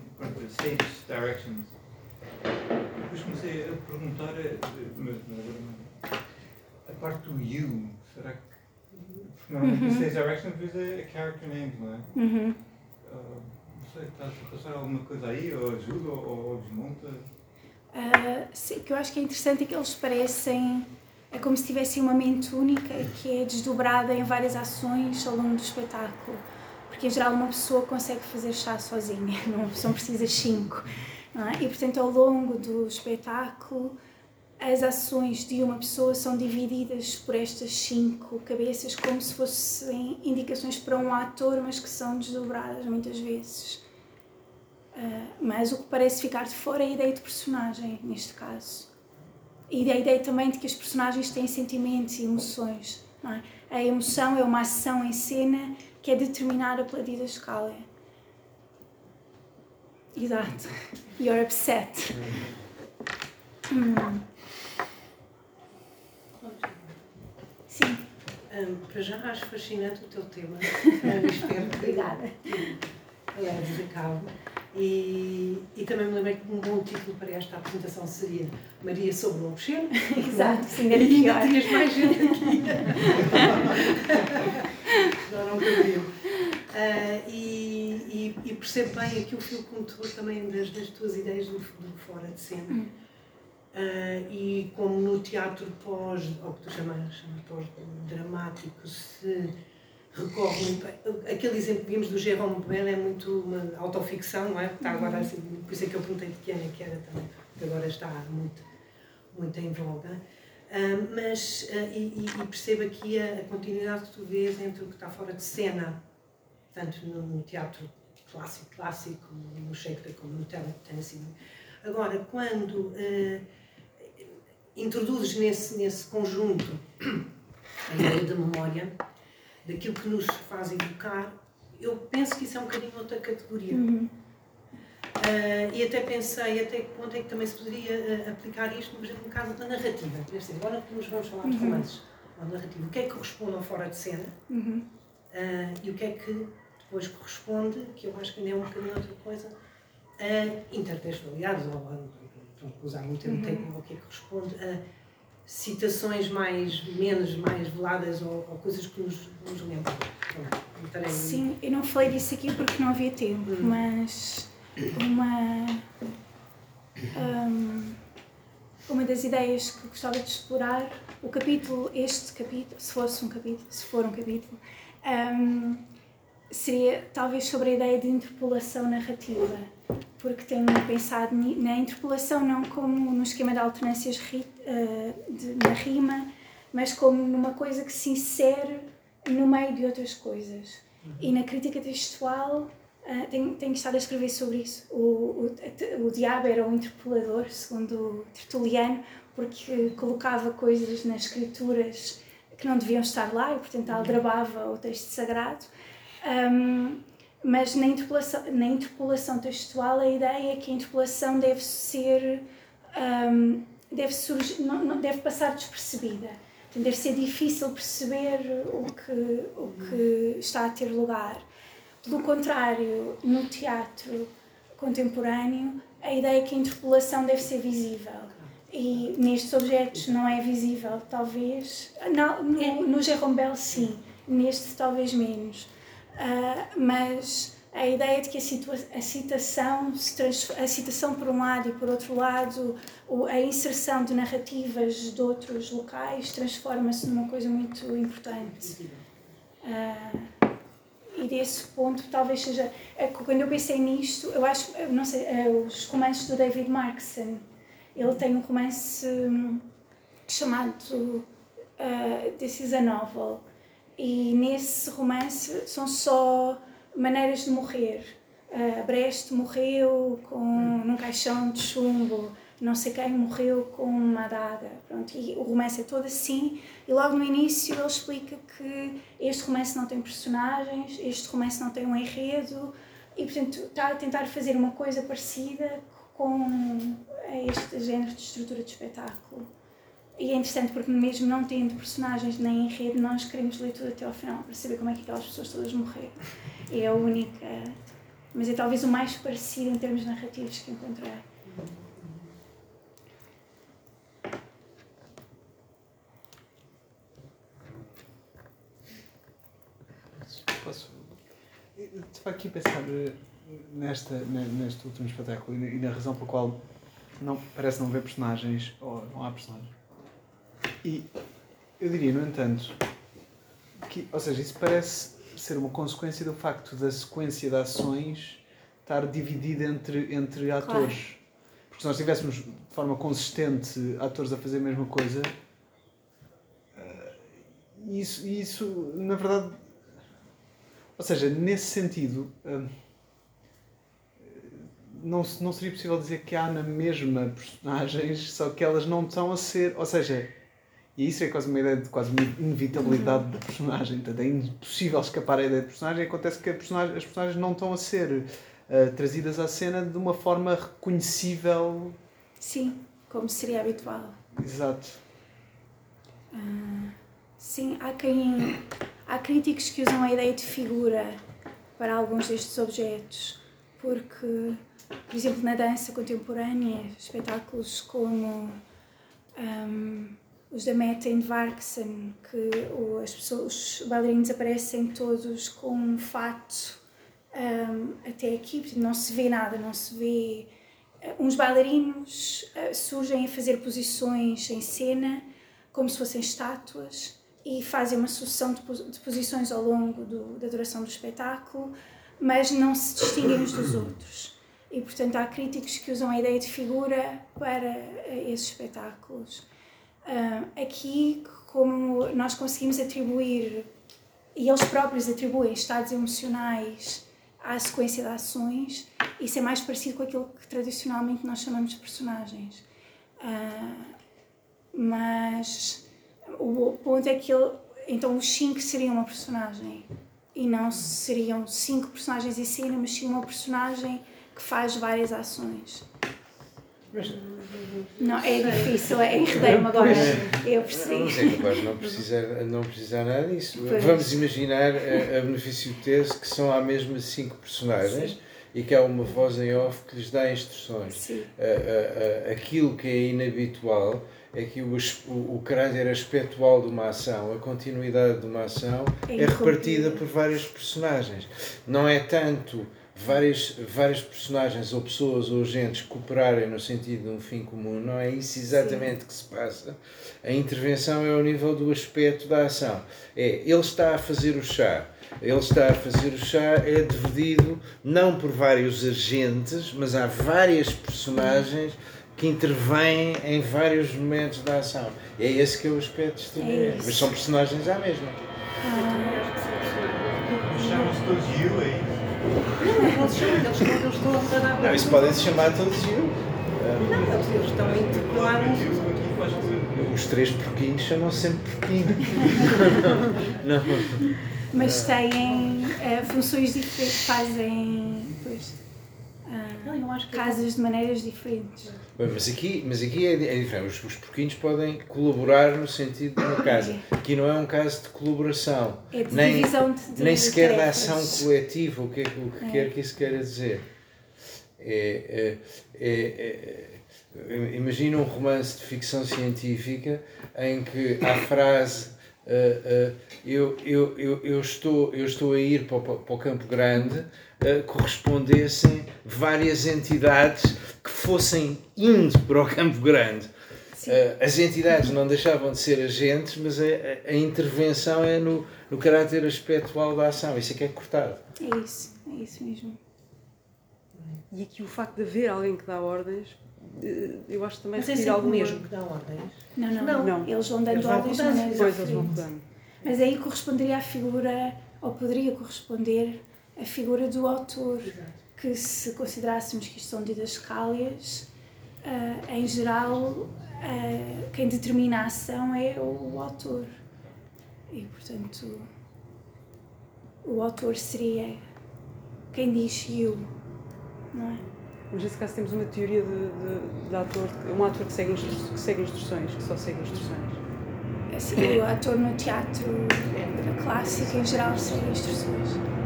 stage directions. Depois comecei a perguntar, eh, mas agora a parte do you, será que. Porque normalmente Uhum. directions às vezes é a character name, não é? Uhum. Ah, não sei, está a passar alguma coisa aí, ou ajuda, ou, ou desmonta? Uh, sim, que eu acho que é interessante é que eles parecem. É como se tivessem uma mente única que é desdobrada em várias ações ao longo do espetáculo. Porque em geral uma pessoa consegue fazer chá sozinha, uma pessoa precisa de cinco. É? E portanto, ao longo do espetáculo, as ações de uma pessoa são divididas por estas cinco cabeças, como se fossem indicações para um ator, mas que são desdobradas muitas vezes. Uh, mas o que parece ficar de fora é a ideia de personagem, neste caso. E a ideia também de que os personagens têm sentimentos e emoções. É? A emoção é uma ação em cena que é determinada pela didascália. Exato. You're upset. Hum. Sim. Um, para já acho fascinante o teu tema. Espero que Obrigada. leves a cabo. E, e também me lembrei que um bom título para esta apresentação seria Maria sobre o obsceno. Exato, sim, E era ainda pior. tinhas mais gente aqui. Já não cabiam. Ah, e, e, e percebo bem aqui o fio condutor também das, das tuas ideias do, do fora de cena. Ah, e como no teatro pós, ou que tu chamas, chamas pós-dramático, se recorre muito. Aquele exemplo que vimos do Jérôme Bell é muito uma autoficção, não é? Está agora assim, por isso é que eu perguntei de que ano é que era também, que agora está muito, muito em voga. Ah, mas, ah, e, e percebo aqui a, a continuidade que tu vês entre o que está fora de cena, tanto no, no teatro clássico, clássico, no Shakespeare, como no Ten- Tennessee. Agora, quando ah, introduzes nesse, nesse conjunto a ideia da memória, daquilo que nos faz evocar, eu penso que isso é um bocadinho outra categoria. Uhum. Ah, e até pensei até que ponto é que também se poderia ah, aplicar isto, por exemplo, no caso da narrativa. Dizer, agora que nos vamos falar de Uhum. romances, a narrativa, o que é que corresponde ao fora de cena Uhum. ah, e o que é que depois corresponde, que eu acho que ainda é um bocadinho outra coisa, a intertextualidades, ou a, usar um termo Uhum. técnico, o que é que corresponde a citações mais, menos, mais veladas ou, ou coisas que nos, nos lembram. Estarei- Sim, eu não falei disso aqui porque não havia tempo, Hum. mas uma, hum, uma das ideias que gostava de explorar, o capítulo, este capítulo, se fosse um capítulo, se for um capítulo, hum, seria talvez sobre a ideia de interpolação narrativa, porque tenho pensado na interpolação não como no esquema de alternâncias ri- eh, de- na rima, mas como numa coisa que se insere no meio de outras coisas. E na crítica textual ah, tenho, tenho estado a escrever sobre isso. O, o, o diabo era o interpelador, segundo Tertuliano, porque colocava coisas nas escrituras que não deviam estar lá e, portanto, aldrabava o texto sagrado. Ahm, mas na interpolação, na interpolação textual, a ideia é que a interpolação deve ser. ahm, deve, surgir, não, não- deve passar despercebida. Portanto, deve ser difícil perceber o que, o que está a ter lugar. Pelo contrário, no teatro contemporâneo, a ideia é que a interpolação deve ser visível. E nestes objetos não é visível, talvez. Não, no, no Jerome Bell, sim. Neste, talvez menos. Uh, mas a ideia de que a, a citação, a citação por um lado e por outro lado, a inserção de narrativas de outros locais transforma-se numa coisa muito importante. Uh, e desse ponto talvez seja é quando eu pensei nisto eu acho não sei é, os romances do David Markson ele tem um romance hum, chamado uh, This is a Novel e nesse romance são só maneiras de morrer. Uh, morreu com, num caixão de chumbo, não sei quem morreu com uma adaga. Pronto, e o romance é todo assim. E logo no início ele explica que este romance não tem personagens, este romance não tem um enredo, e portanto está a tentar fazer uma coisa parecida com este género de estrutura de espetáculo. E é interessante porque, mesmo não tendo personagens nem enredo, nós queremos ler tudo até ao final para saber como é que aquelas pessoas todas morreram. É a única. Mas é talvez o mais parecido em termos narrativos que encontrei. Posso. Estava aqui a pensar eh, nesta, neste último espetáculo e na razão pela qual não, parece não haver personagens, ou não há personagens. E eu diria, no entanto, que, ou seja, isso parece ser uma consequência do facto da sequência de ações estar dividida entre, entre atores. Claro. Porque se nós tivéssemos de forma consistente atores a fazer a mesma coisa, uh, isso, isso, na verdade. Ou seja, nesse sentido. Uh, não, não seria possível dizer que há na mesma personagens, só que elas não estão a ser. Ou seja, e isso é quase uma ideia de quase uma inevitabilidade da personagem. Portanto, é impossível escapar à ideia de personagem. Acontece que personagem, as personagens não estão a ser uh, trazidas à cena de uma forma reconhecível. Sim, como seria habitual. Exato. Uh, sim, há quem. Há críticos que usam a ideia de figura para alguns destes objetos, porque, por exemplo, na dança contemporânea, espetáculos como. Um, os da Meta em Varksen, que as pessoas, os bailarinos aparecem todos com um fato um, até aqui, não se vê nada, não se vê. Uh, uns bailarinos uh, surgem a fazer posições em cena, como se fossem estátuas, e fazem uma sucessão de, de posições ao longo do, da duração do espetáculo, mas não se distinguem uns dos outros. E, portanto, há críticos que usam a ideia de figura para uh, esses espetáculos. Uh, aqui, como nós conseguimos atribuir, e eles próprios atribuem estados emocionais à sequência de ações, isso é mais parecido com aquilo que tradicionalmente nós chamamos de personagens. Uh, mas o ponto é que ele, então os cinco seriam uma personagem e não seriam cinco personagens em cena, mas sim uma personagem que faz várias ações. Mas... Não, é difícil, é enredei-me agora. Eu percebi. Mas é capaz de não precisar, não precisar nada disso. Pois. Vamos imaginar a, a benefício de ter que são há mesmo cinco personagens. Sim. E que há uma voz em off que lhes dá instruções. A, a, aquilo que é inabitual é que o, o, o caráter aspectual de uma ação, a continuidade de uma ação, é, é repartida por vários personagens. Não é tanto várias, várias personagens ou pessoas ou agentes cooperarem no sentido de um fim comum, não é isso exatamente Sim. que se passa. A intervenção é ao nível do aspecto da ação. É, ele está a fazer o chá. Ele está a fazer o chá, é dividido não por vários agentes, mas há várias personagens que intervêm em vários momentos da ação. É esse que é o aspecto exterior. É mas são personagens à mesma. Ah. Chamam-se todos You aí. Não, eles chamam, eles estão, eles estão a dar. Não, isso podem se chamar todos eu. Não, eles, eles estão a interpelar Os três porquinhos chamam sempre porquinho. não. Mas têm uh, funções diferentes, fazem. Pois, uh, casas de maneiras diferentes. Bem, mas aqui, mas aqui é, é diferente. Os, os porquinhos podem colaborar no sentido de uma casa. Aqui não é um caso de colaboração. É de nem, divisão de, de nem sequer da ação coletiva, o que, é que- o que É. quer que isso queira dizer. É, é, é, é, imagina um romance de ficção científica em que a frase ah, ah, eu, eu, eu, eu, estou, eu estou a ir para o, para o Campo Grande ah, correspondessem várias entidades que fossem indo para o Campo Grande. Ah, as entidades não deixavam de ser agentes, mas a, a- a intervenção é no, no caráter aspectual da ação. Isso é que é cortado. É isso, é isso mesmo. E aqui o facto de haver alguém que dá ordens, eh, eu acho que também Mas é sempre mesmo que dá ordens. Não, não, Não. Não. Eles vão dando Eles vão ordens Depois eles vão. Mas aí corresponderia à figura, ou poderia corresponder à figura do autor, que se considerássemos que isto são didascálias, ah, em geral, ah, quem determina a ação é o autor. E, portanto, o autor seria quem diz you, não é? Mas nesse caso temos uma teoria de, de, de ator, um ator que segue, que segue instruções, que só segue instruções. Assim, o ator no teatro clássico, em geral, segue instruções.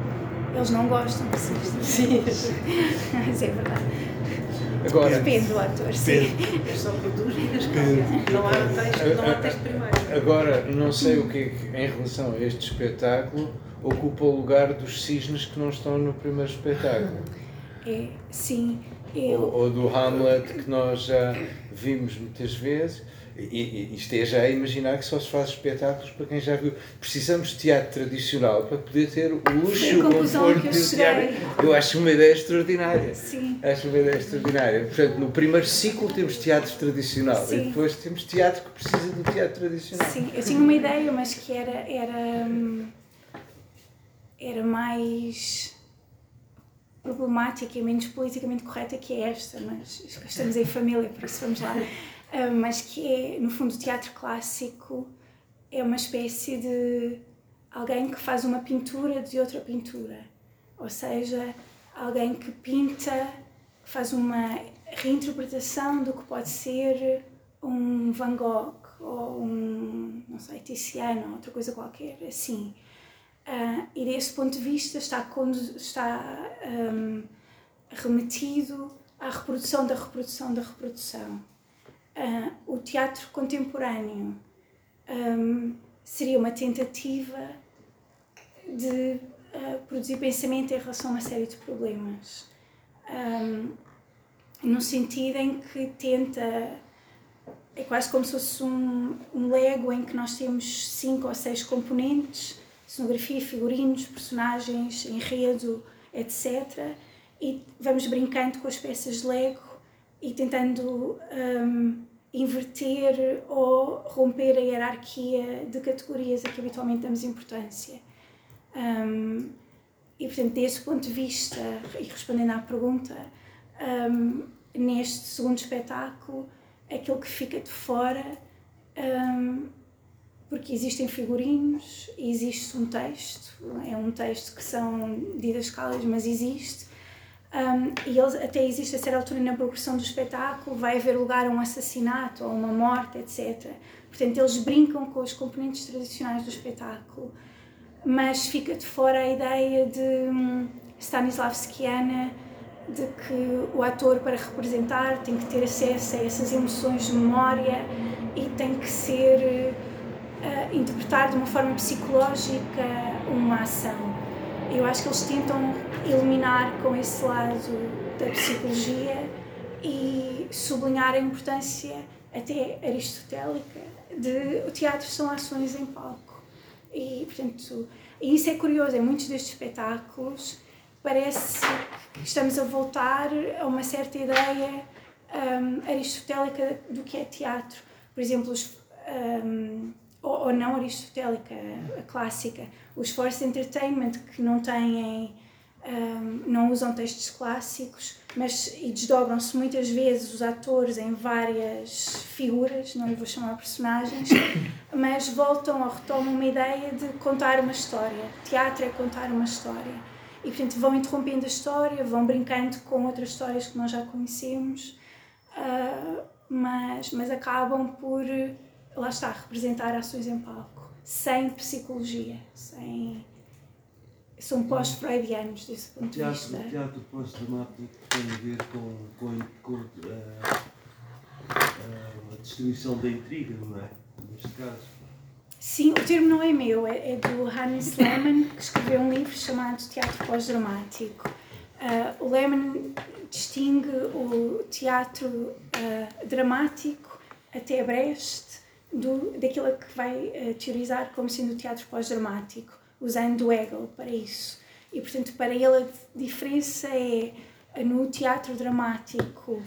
Eles não gostam de seguir instruções. Mas é verdade. Agora, Depende do ator, sim. É só produz e não há texto, não há texto primário. agora, não sei o que é que, em relação a este espetáculo, ocupa o lugar dos cisnes que não estão no primeiro espetáculo. É, sim, ou, eu. ou do Hamlet que nós já vimos muitas vezes. E, e isto é já a imaginar que só se faz espetáculos para quem já viu. Precisamos de teatro tradicional para poder ter o luxo o conforto de teatro. Eu acho uma ideia extraordinária. Sim, Acho uma ideia extraordinária. Portanto, no primeiro ciclo temos teatro tradicional Sim. e depois temos teatro que precisa do teatro tradicional. sim. Eu tinha uma ideia, mas que era. era, era mais problemática e menos politicamente correta que é esta, mas estamos em família, por isso vamos lá. Ah, mas que é, no fundo, o teatro clássico é uma espécie de alguém que faz uma pintura de outra pintura. Ou seja, alguém que pinta, faz uma reinterpretação do que pode ser um Van Gogh ou um, não sei, Tiziano ou outra coisa qualquer, assim. Ah, e desse ponto de vista está, está ahm, remetido à reprodução da reprodução da reprodução. Ah, o teatro contemporâneo ahm, seria uma tentativa de ah, produzir pensamento em relação a uma série de problemas. Ahm, no sentido em que tenta. É quase como se fosse um, um Lego em que nós temos cinco ou seis componentes cenografia, figurinos, personagens, enredo, etc. E vamos brincando com as peças de Lego e tentando hum, inverter ou romper a hierarquia de categorias a que habitualmente damos importância. Hum, e, portanto, desse ponto de vista, e respondendo à pergunta, hum, neste segundo espetáculo, aquilo que fica de fora hum, porque existem figurinos, existe um texto, é um texto que são didascálias, mas existe. Um, e eles, até existe a certa altura na progressão do espetáculo, vai haver lugar a um assassinato ou uma morte, etc. Portanto, eles brincam com os componentes tradicionais do espetáculo, mas fica de fora a ideia de hum, Stanislavskiana de que o ator, para representar, tem que ter acesso a essas emoções de memória e tem que ser uh, interpretar de uma forma psicológica uma ação. Eu acho que eles tentam eliminar com esse lado da psicologia e sublinhar a importância até aristotélica de o teatro são ações em palco. E, portanto, e isso é curioso, em muitos destes espetáculos parece que estamos a voltar a uma certa ideia um, aristotélica do que é teatro. Por exemplo, os, um, ou, ou, não aristotélica, a clássica, os forced entertainment que não têm, um, não usam textos clássicos, mas e desdobram-se muitas vezes os atores em várias figuras, não lhe vou chamar personagens, mas voltam ou retomam uma ideia de contar uma história. Teatro é contar uma história. e portanto vão interrompendo a história, vão brincando com outras histórias que nós já conhecemos, uh, mas, mas acabam por, lá está, representar ações em palco, sem psicologia, sem... São pós-freudianos desse ponto de teatro, vista. O teatro pós-dramático tem a ver com, com, com uh, uh, a distribuição da intriga, não é? Neste caso. Sim, o termo não é meu, é, é do Hannes Lehmann, que escreveu um livro chamado Teatro Pós-Dramático. Uh, o Lehmann distingue o teatro dramático até Brecht do, daquilo que vai uh, teorizar como sendo o teatro pós-dramático, usando Hegel para isso. E, portanto, para ele a diferença é no teatro dramático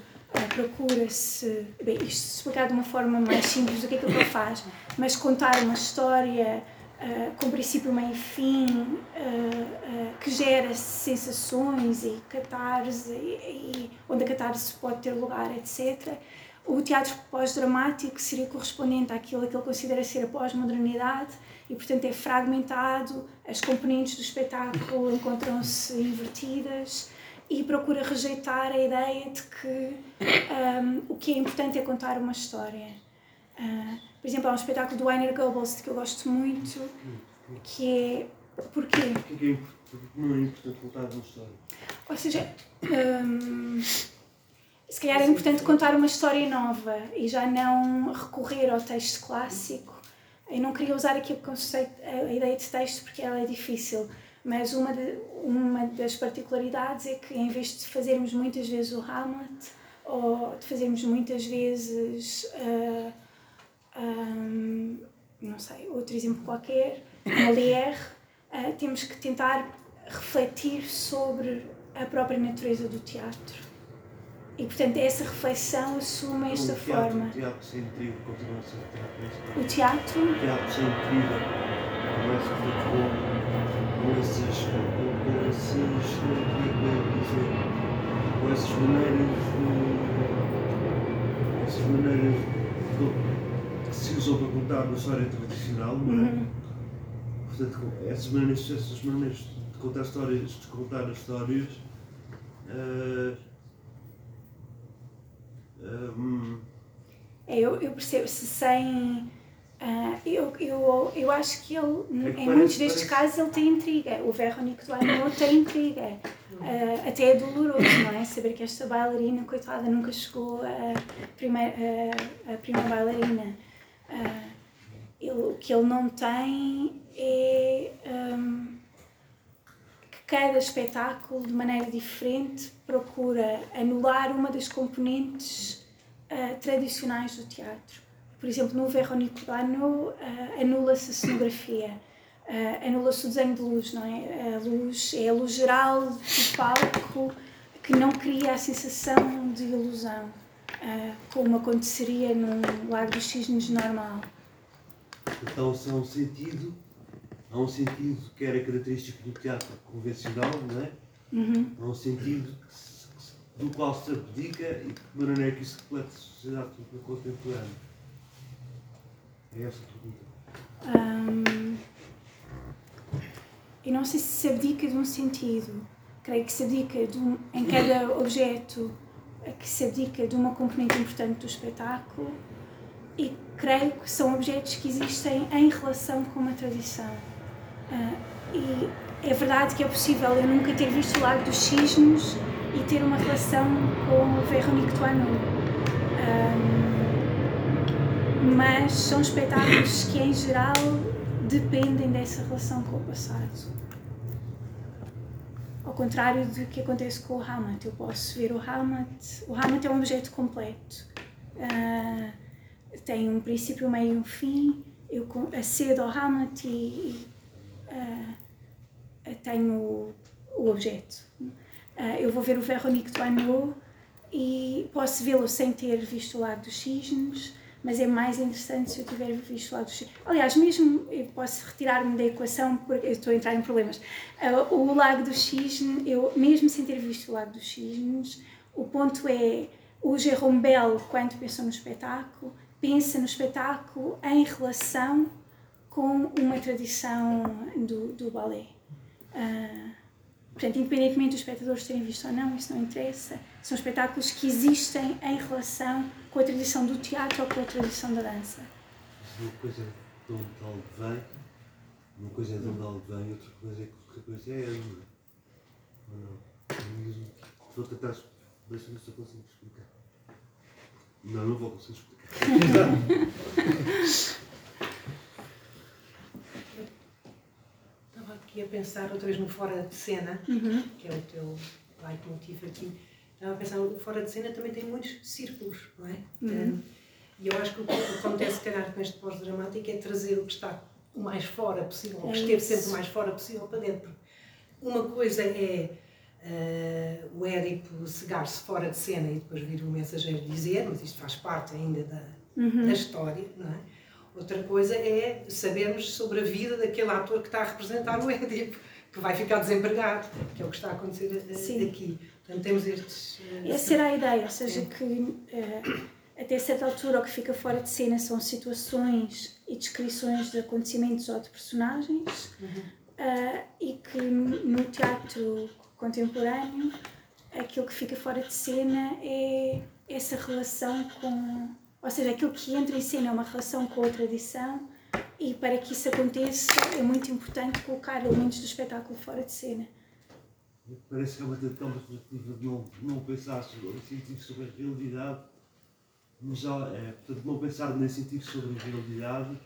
procura-se, bem, isto explicado de uma forma mais simples do que aquilo que ele faz, mas contar uma história uh, com princípio, meio e fim, uh, uh, que gera sensações e catarse, e, e, onde a catarse pode ter lugar, etc. O teatro pós-dramático seria correspondente àquilo que ele considera ser a pós-modernidade e, portanto, é fragmentado, as componentes do espetáculo encontram-se invertidas e procura rejeitar a ideia de que um, o que é importante é contar uma história. Uh, por exemplo, há um espetáculo do Weiner Goebbels que eu gosto muito, que é Porquê? Porque é não é importante contar uma história. Ou seja, um, se calhar é importante contar uma história nova e já não recorrer ao texto clássico. Eu não queria usar aqui o conceito, a ideia de texto porque ela é difícil, mas uma, de, uma das particularidades é que em vez de fazermos muitas vezes o Hamlet ou de fazermos muitas vezes uh, um, não sei, outro exemplo qualquer, Molière, uh, temos que tentar refletir sobre a própria natureza do teatro. E, portanto, essa reflexão assume esta o teatro, forma. O teatro sem intriga continua a ser teatro. O teatro? O teatro sem intriga começa com, com esses, com, com esses, como é que dizer, com essas maneiras, de, essas maneiras que se usam para contar uma história tradicional, não é? Uhum. Portanto, com essas maneiras, essas maneiras de contar histórias, de contar as histórias, uh, É, eu, eu percebo, se sem. ah, eu, eu, eu acho que ele, É que em muitos destes casos, ele tem intriga. O Veronique do tem intriga. Ah, até é doloroso, não é? Saber que esta bailarina, coitada, nunca chegou a primeira, a, a primeira bailarina. Ah, ele- o que ele não tem é. Cada espetáculo, de maneira diferente, procura anular uma das componentes ah, tradicionais do teatro. Por exemplo, no Veronique Bano anula-se a cenografia, ah, anula-se o desenho de luz, não é? A luz é a luz geral do palco que não cria a sensação de ilusão, como aconteceria num Lago dos Cisnes normal. Então, há um sentido, há um sentido que era característico do teatro convencional, não é? Uhum. Há um sentido do qual se abdica e de que maneira é que isso reflete a sociedade contemporânea. É essa a pergunta. Hum, eu não sei se se abdica de um sentido. Creio que se abdica de um, em cada objeto, eh, que se abdica de uma componente importante do espetáculo e creio que são objetos que existem em relação com uma tradição. Ah, e é verdade que é possível eu nunca ter visto o Lago dos Cisnes e ter uma relação com o Veronique Toineau. Hum, mas são espetáculos que, em geral, dependem dessa relação com o passado. Ao contrário do que acontece com o Hamlet, eu posso ver o Hamlet. O Hamlet é um objeto completo. Ah, tem um princípio, um meio e um fim. Eu acedo ao Hamlet e, e, ah, tenho o, objeto. Ah, eu vou ver o Veronique do Arnaud e posso vê-lo sem ter visto o Lago dos Cisnes, mas é mais interessante se eu tiver visto o Lago dos Cisnes. Aliás, mesmo eu posso retirar-me da equação porque eu estou a entrar em problemas. Ah, o Lago dos Cisnes, eu mesmo sem ter visto o Lago dos Cisnes, o ponto é o Jérôme Bell, quando pensa no espetáculo, pensa no espetáculo em relação com uma tradição do, do ballet. Ah, Portanto, independentemente dos espectadores terem visto ou não, isso não interessa. São espetáculos que existem em relação com a tradição do teatro ou com a tradição da dança. Uma coisa é de onde algo vem, uma coisa é de onde algo vem, outra coisa é que coisa é ela. Ou não? Vou tentar ver se eu consigo explicar. Não, não vou conseguir explicar. Estava aqui a pensar outra vez no fora de cena, Uhum. que é o teu leitmotiv aqui. Estava a pensar, o fora de cena também tem muitos círculos, não é? Uhum. E eu acho que o que acontece, se calhar, com este pós-dramático é trazer o que está o mais fora possível, o que É esteve sempre o mais fora possível para dentro. Uma coisa é eh, o Édipo cegar-se fora de cena e depois vir o mensageiro dizer, mas isto faz parte ainda da, Uhum. da história, não é? Outra coisa é sabermos sobre a vida daquele ator que está a representar o Édipo, que vai ficar desempregado, que é o que está a acontecer Sim. aqui. Portanto, temos estes. eh, Essa era a ideia, ou seja, que eh, até certa altura o que fica fora de cena são situações e descrições de acontecimentos ou de personagens eh, e que no teatro contemporâneo aquilo que fica fora de cena é essa relação com. Ou seja, aquilo que entra em cena é uma relação com a tradição e para que isso aconteça é muito importante colocar elementos do espetáculo fora de cena. Parece que é uma tentativa de não, não pensar sentir sobre a realidade, mas já, é, portanto, não pensar nem sentir sobre a realidade,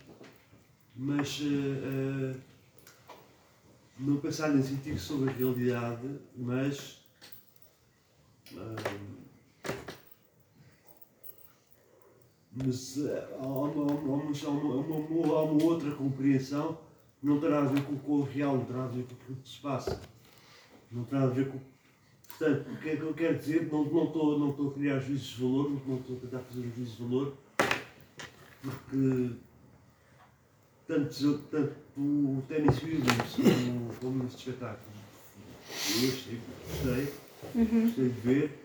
mas eh, eh, não pensar nem sentir sobre a realidade, mas ah, mas eh, há uma, há uma, há uma, há uma- outra compreensão que não terá a ver com, com o real, não terá a ver com aquilo que se passa. Não nada a ver com. Portanto, o que é que eu quero dizer? Não não estou não estou a criar juízos de valor, não estou a tentar fazer um juízo de valor, porque tanto, tanto o Tennis Williams como, como este espetáculo eu achei, gostei, gostei de ver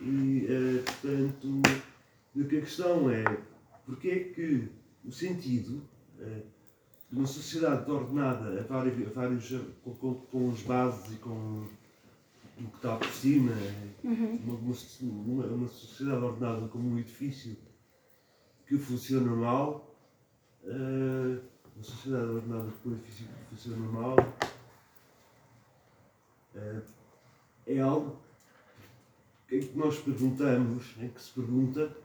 e eh, portanto o que a questão é porque é que o sentido eh, de uma sociedade ordenada a vários, a vários com, com, com as bases e com o que está por cima, uma, uma, uma, uma sociedade ordenada como um edifício que funciona mal, eh, uma sociedade ordenada como um edifício que funciona mal, eh, é algo em que nós perguntamos, em que se pergunta,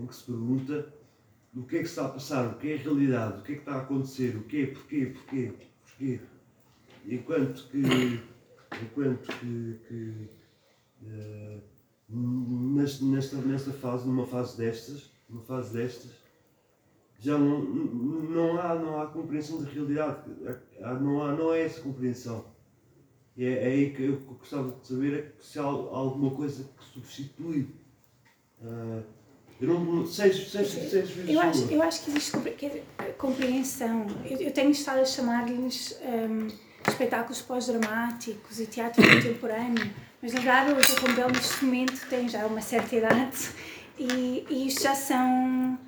em que se pergunta do que é que está a passar, o que é a realidade, o que é que está a acontecer, o que é, porquê, porquê, porquê. Enquanto que, enquanto que, que eh, nesta, nesta, fase, numa fase destas, numa fase destas, já não, não, há, não há compreensão da realidade, não há, não há essa compreensão. É, é aí que eu gostava de saber é se há alguma coisa que substitui. ah, eu não acho, eu acho que existe dizer, compreensão. Eu, eu tenho estado a chamar-lhes hum, espetáculos pós-dramáticos e teatro contemporâneo, mas na verdade o João Belo neste momento tem já uma certa idade e, e isto já são,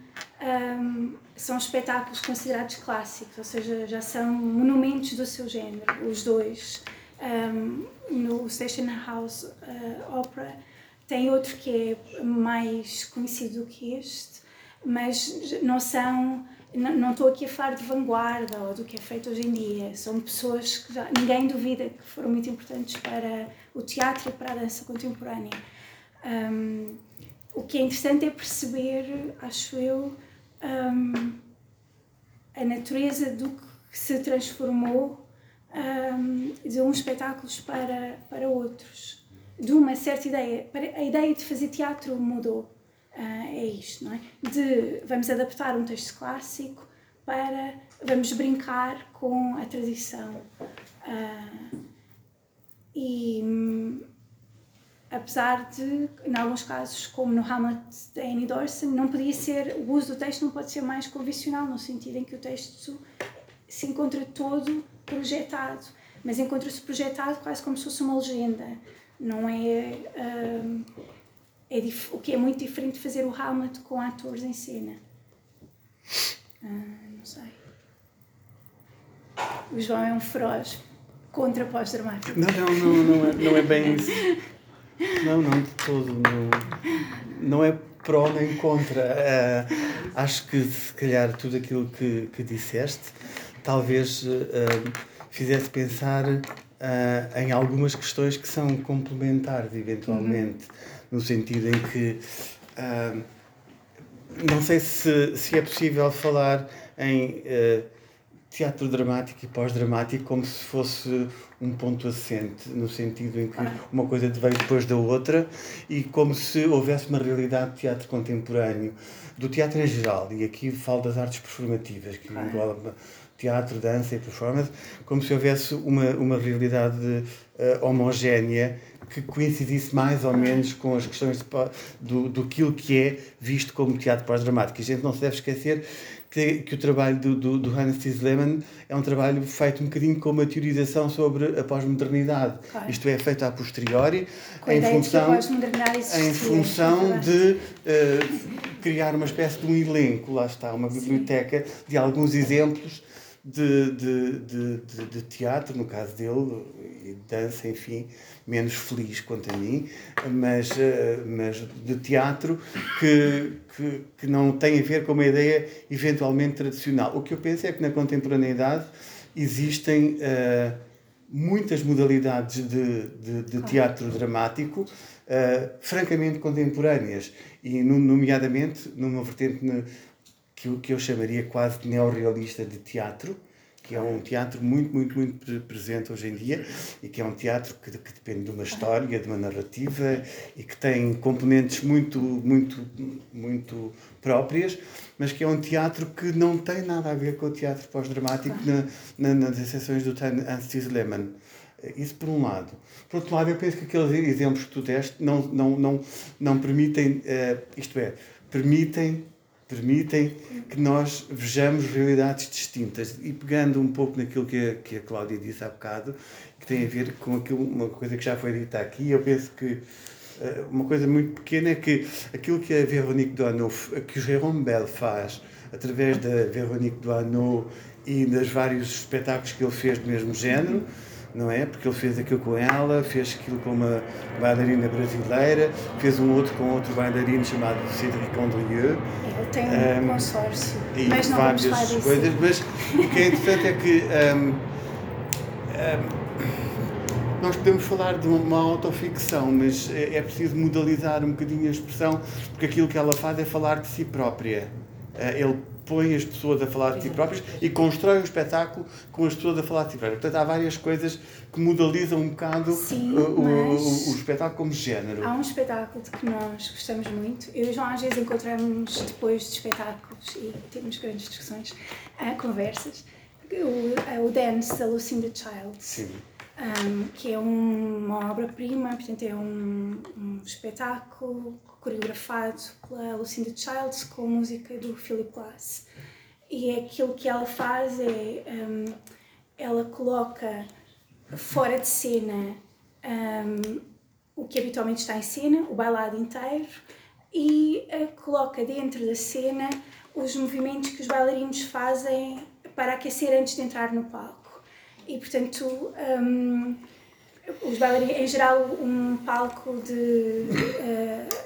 hum, são espetáculos considerados clássicos, ou seja, já são monumentos do seu género, os dois. Hum, no Station House uh, Opera tem outro que é mais conhecido do que este, mas não são. Não estou aqui a falar de vanguarda ou do que é feito hoje em dia. São pessoas que já, ninguém duvida que foram muito importantes para o teatro e para a dança contemporânea. Hum, o que é interessante é perceber, acho eu, hum, a natureza do que se transformou hum, de uns espetáculos para, para outros de uma certa ideia. A ideia de fazer teatro mudou. Ah, é isto, não é? De vamos adaptar um texto clássico para vamos brincar com a tradição. Ah, e apesar de, em alguns casos, como no Hamlet da Annie Dorsen, não podia ser, o uso do texto não pode ser mais convencional, no sentido em que o texto se encontra todo projetado, mas encontra-se projetado quase como se fosse uma legenda. Não é, hum, é o que é muito diferente de fazer o Hamlet com atores em cena. Ah, não sei. O João é um feroz contra pós-dramático. Não, não, não, não é, não é bem isso. Não, não, de todo. Não, não é pró nem contra. Uh, acho que se calhar tudo aquilo que, que disseste talvez uh, fizesse pensar uh, em algumas questões que são complementares, eventualmente, uhum. no sentido em que não sei se, se é possível falar em teatro dramático e pós-dramático como se fosse um ponto assente, no sentido em que uma coisa veio depois da outra e como se houvesse uma realidade de teatro contemporâneo, do teatro em geral, e aqui falo das artes performativas, que engloba teatro, dança e performance, como se houvesse uma, uma realidade uh, homogénea que coincidisse mais ou menos com as questões de, do, do que é visto como teatro pós-dramático. E a gente não se deve esquecer que, que o trabalho do, do, do Hannes Lehmann é um trabalho feito um bocadinho com uma teorização sobre a pós-modernidade. Claro. Isto é feito a posteriori, em função, em função de uh, criar uma espécie de um elenco, lá está, uma biblioteca Sim. de alguns exemplos de, de, de, de, teatro, no caso dele, e dança, enfim, menos feliz quanto a mim, mas, eh, mas de teatro que, que, que não tem a ver com uma ideia eventualmente tradicional. O que eu penso é que na contemporaneidade existem uh, muitas modalidades de, de, de teatro dramático uh, francamente contemporâneas e, nomeadamente, numa vertente que, que eu chamaria quase de neorrealista de teatro, que é um teatro muito, muito, muito presente hoje em dia e que é um teatro que, que, depende de uma história, de uma narrativa e que tem componentes muito, muito, muito próprias, mas que é um teatro que não tem nada a ver com o teatro pós-dramático na, na, nas exceções do Hans Lehmann. Isso por um lado. Por outro lado, eu penso que aqueles exemplos que tu deste não, não, não, não permitem, uh, isto é, permitem permitem que nós vejamos realidades distintas. E pegando um pouco naquilo que a, que a Cláudia disse há bocado, que tem a ver com aquilo, uma coisa que já foi dita aqui, eu penso que uh, uma coisa muito pequena é que aquilo que a Veronique Doineau, que o Jérôme Bell faz, através da Veronique Doineau e dos vários espetáculos que ele fez do mesmo género, não é? Porque ele fez aquilo com ela, fez aquilo com uma bailarina brasileira, fez um outro com outro bailarino chamado Cédric Andrieux. Ele tem um, um consórcio, e mas não várias vamos coisas, mas o que é interessante é que um, um, nós podemos falar de uma autoficção, mas é, é preciso modalizar um bocadinho a expressão, porque aquilo que ela faz é falar de si própria. Uh, ele põe as pessoas a falar de si próprias e constrói um espetáculo com as pessoas a falar de si próprias. Portanto, há várias coisas que modalizam um bocado Sim, o, o, o, espetáculo como género. Há um espetáculo de que nós gostamos muito. Eu e o João às vezes encontramos depois de espetáculos e temos grandes discussões, uh, conversas. O, o Dance da Lucinda Child. Sim. Um, que é uma obra-prima, portanto é um, um espetáculo coreografado pela Lucinda Childs com música do Philip Glass. E é aquilo que ela faz é um, ela coloca fora de cena um, o que habitualmente está em cena, o bailado inteiro, e uh, coloca dentro da cena os movimentos que os bailarinos fazem para aquecer antes de entrar no palco. E portanto, um, os bailarinos, em geral, um palco de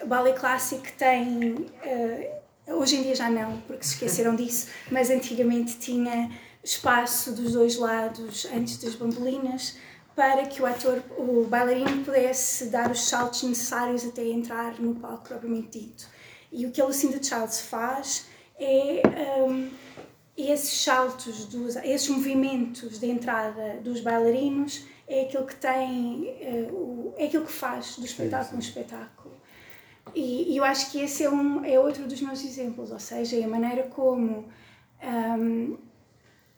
uh, ballet clássico tem. Uh, hoje em dia já não, porque se esqueceram disso, mas antigamente tinha espaço dos dois lados antes das bambolinas para que o ator, o bailarino, pudesse dar os saltos necessários até entrar no palco propriamente dito. E o que a Lucinda Childs faz é um, esses saltos, dos, esses movimentos de entrada dos bailarinos é aquilo que tem, uh, é aquilo que faz do espetáculo um espetáculo. E, e, eu acho que esse é, um, é outro dos meus exemplos, ou seja, é a maneira como um,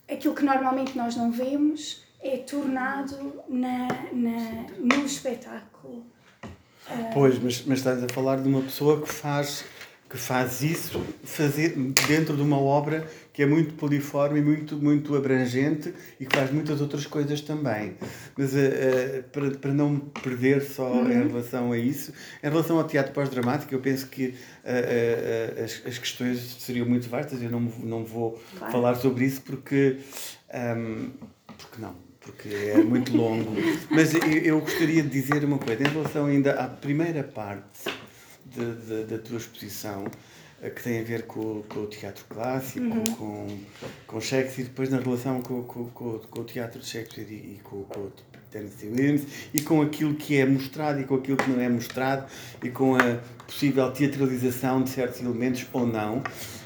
aquilo que normalmente nós não vemos é tornado na, na, no espetáculo. Pois, mas, mas estás a falar de uma pessoa que faz que faz isso fazer dentro de uma obra que é muito poliforme e muito, muito abrangente e que faz muitas outras coisas também. Mas uh, uh, para, para não perder só uhum. em relação a isso, em relação ao teatro pós-dramático, eu penso que uh, as, as questões seriam muito vastas, eu não, não vou claro. falar sobre isso porque, um, porque não porque é muito longo. Mas eu, eu gostaria de dizer uma coisa, em relação ainda à primeira parte de, de, da tua exposição, eh, que tem a ver com, com o teatro clássico, uhum. com, com Shakespeare, depois na relação com, com, com, com o teatro de Shakespeare e, e com, com o Tennessee Williams, e com aquilo que é mostrado e com aquilo que não é mostrado, e com a possível teatralização de certos elementos ou não.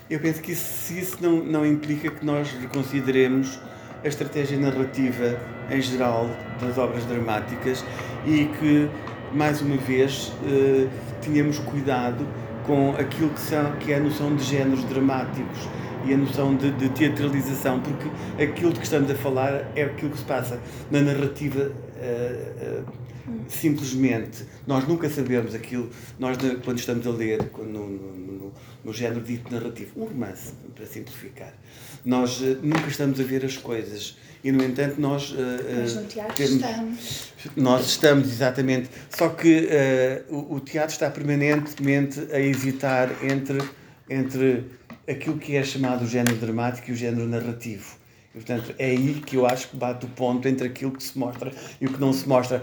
Eu penso que isso, se isso não, não implica que nós reconsideremos a estratégia narrativa em geral das obras dramáticas e que, mais uma vez, eh, tenhamos cuidado com aquilo que, são, que é a noção de géneros dramáticos e a noção de, de, teatralização, porque aquilo de que estamos a falar é aquilo que se passa na narrativa uh, uh, simplesmente. Nós nunca sabemos aquilo, nós quando estamos a ler no, no, no, no género dito narrativo, um romance, para simplificar, nós uh, nunca estamos a ver as coisas. E no entanto nós uh, Mas no teatro temos, estamos. Nós estamos exatamente. Só que o, o, teatro está permanentemente a hesitar entre entre aquilo que é chamado o género dramático e o género narrativo. E, portanto é aí que eu acho que bate o ponto entre aquilo que se mostra e o que não se mostra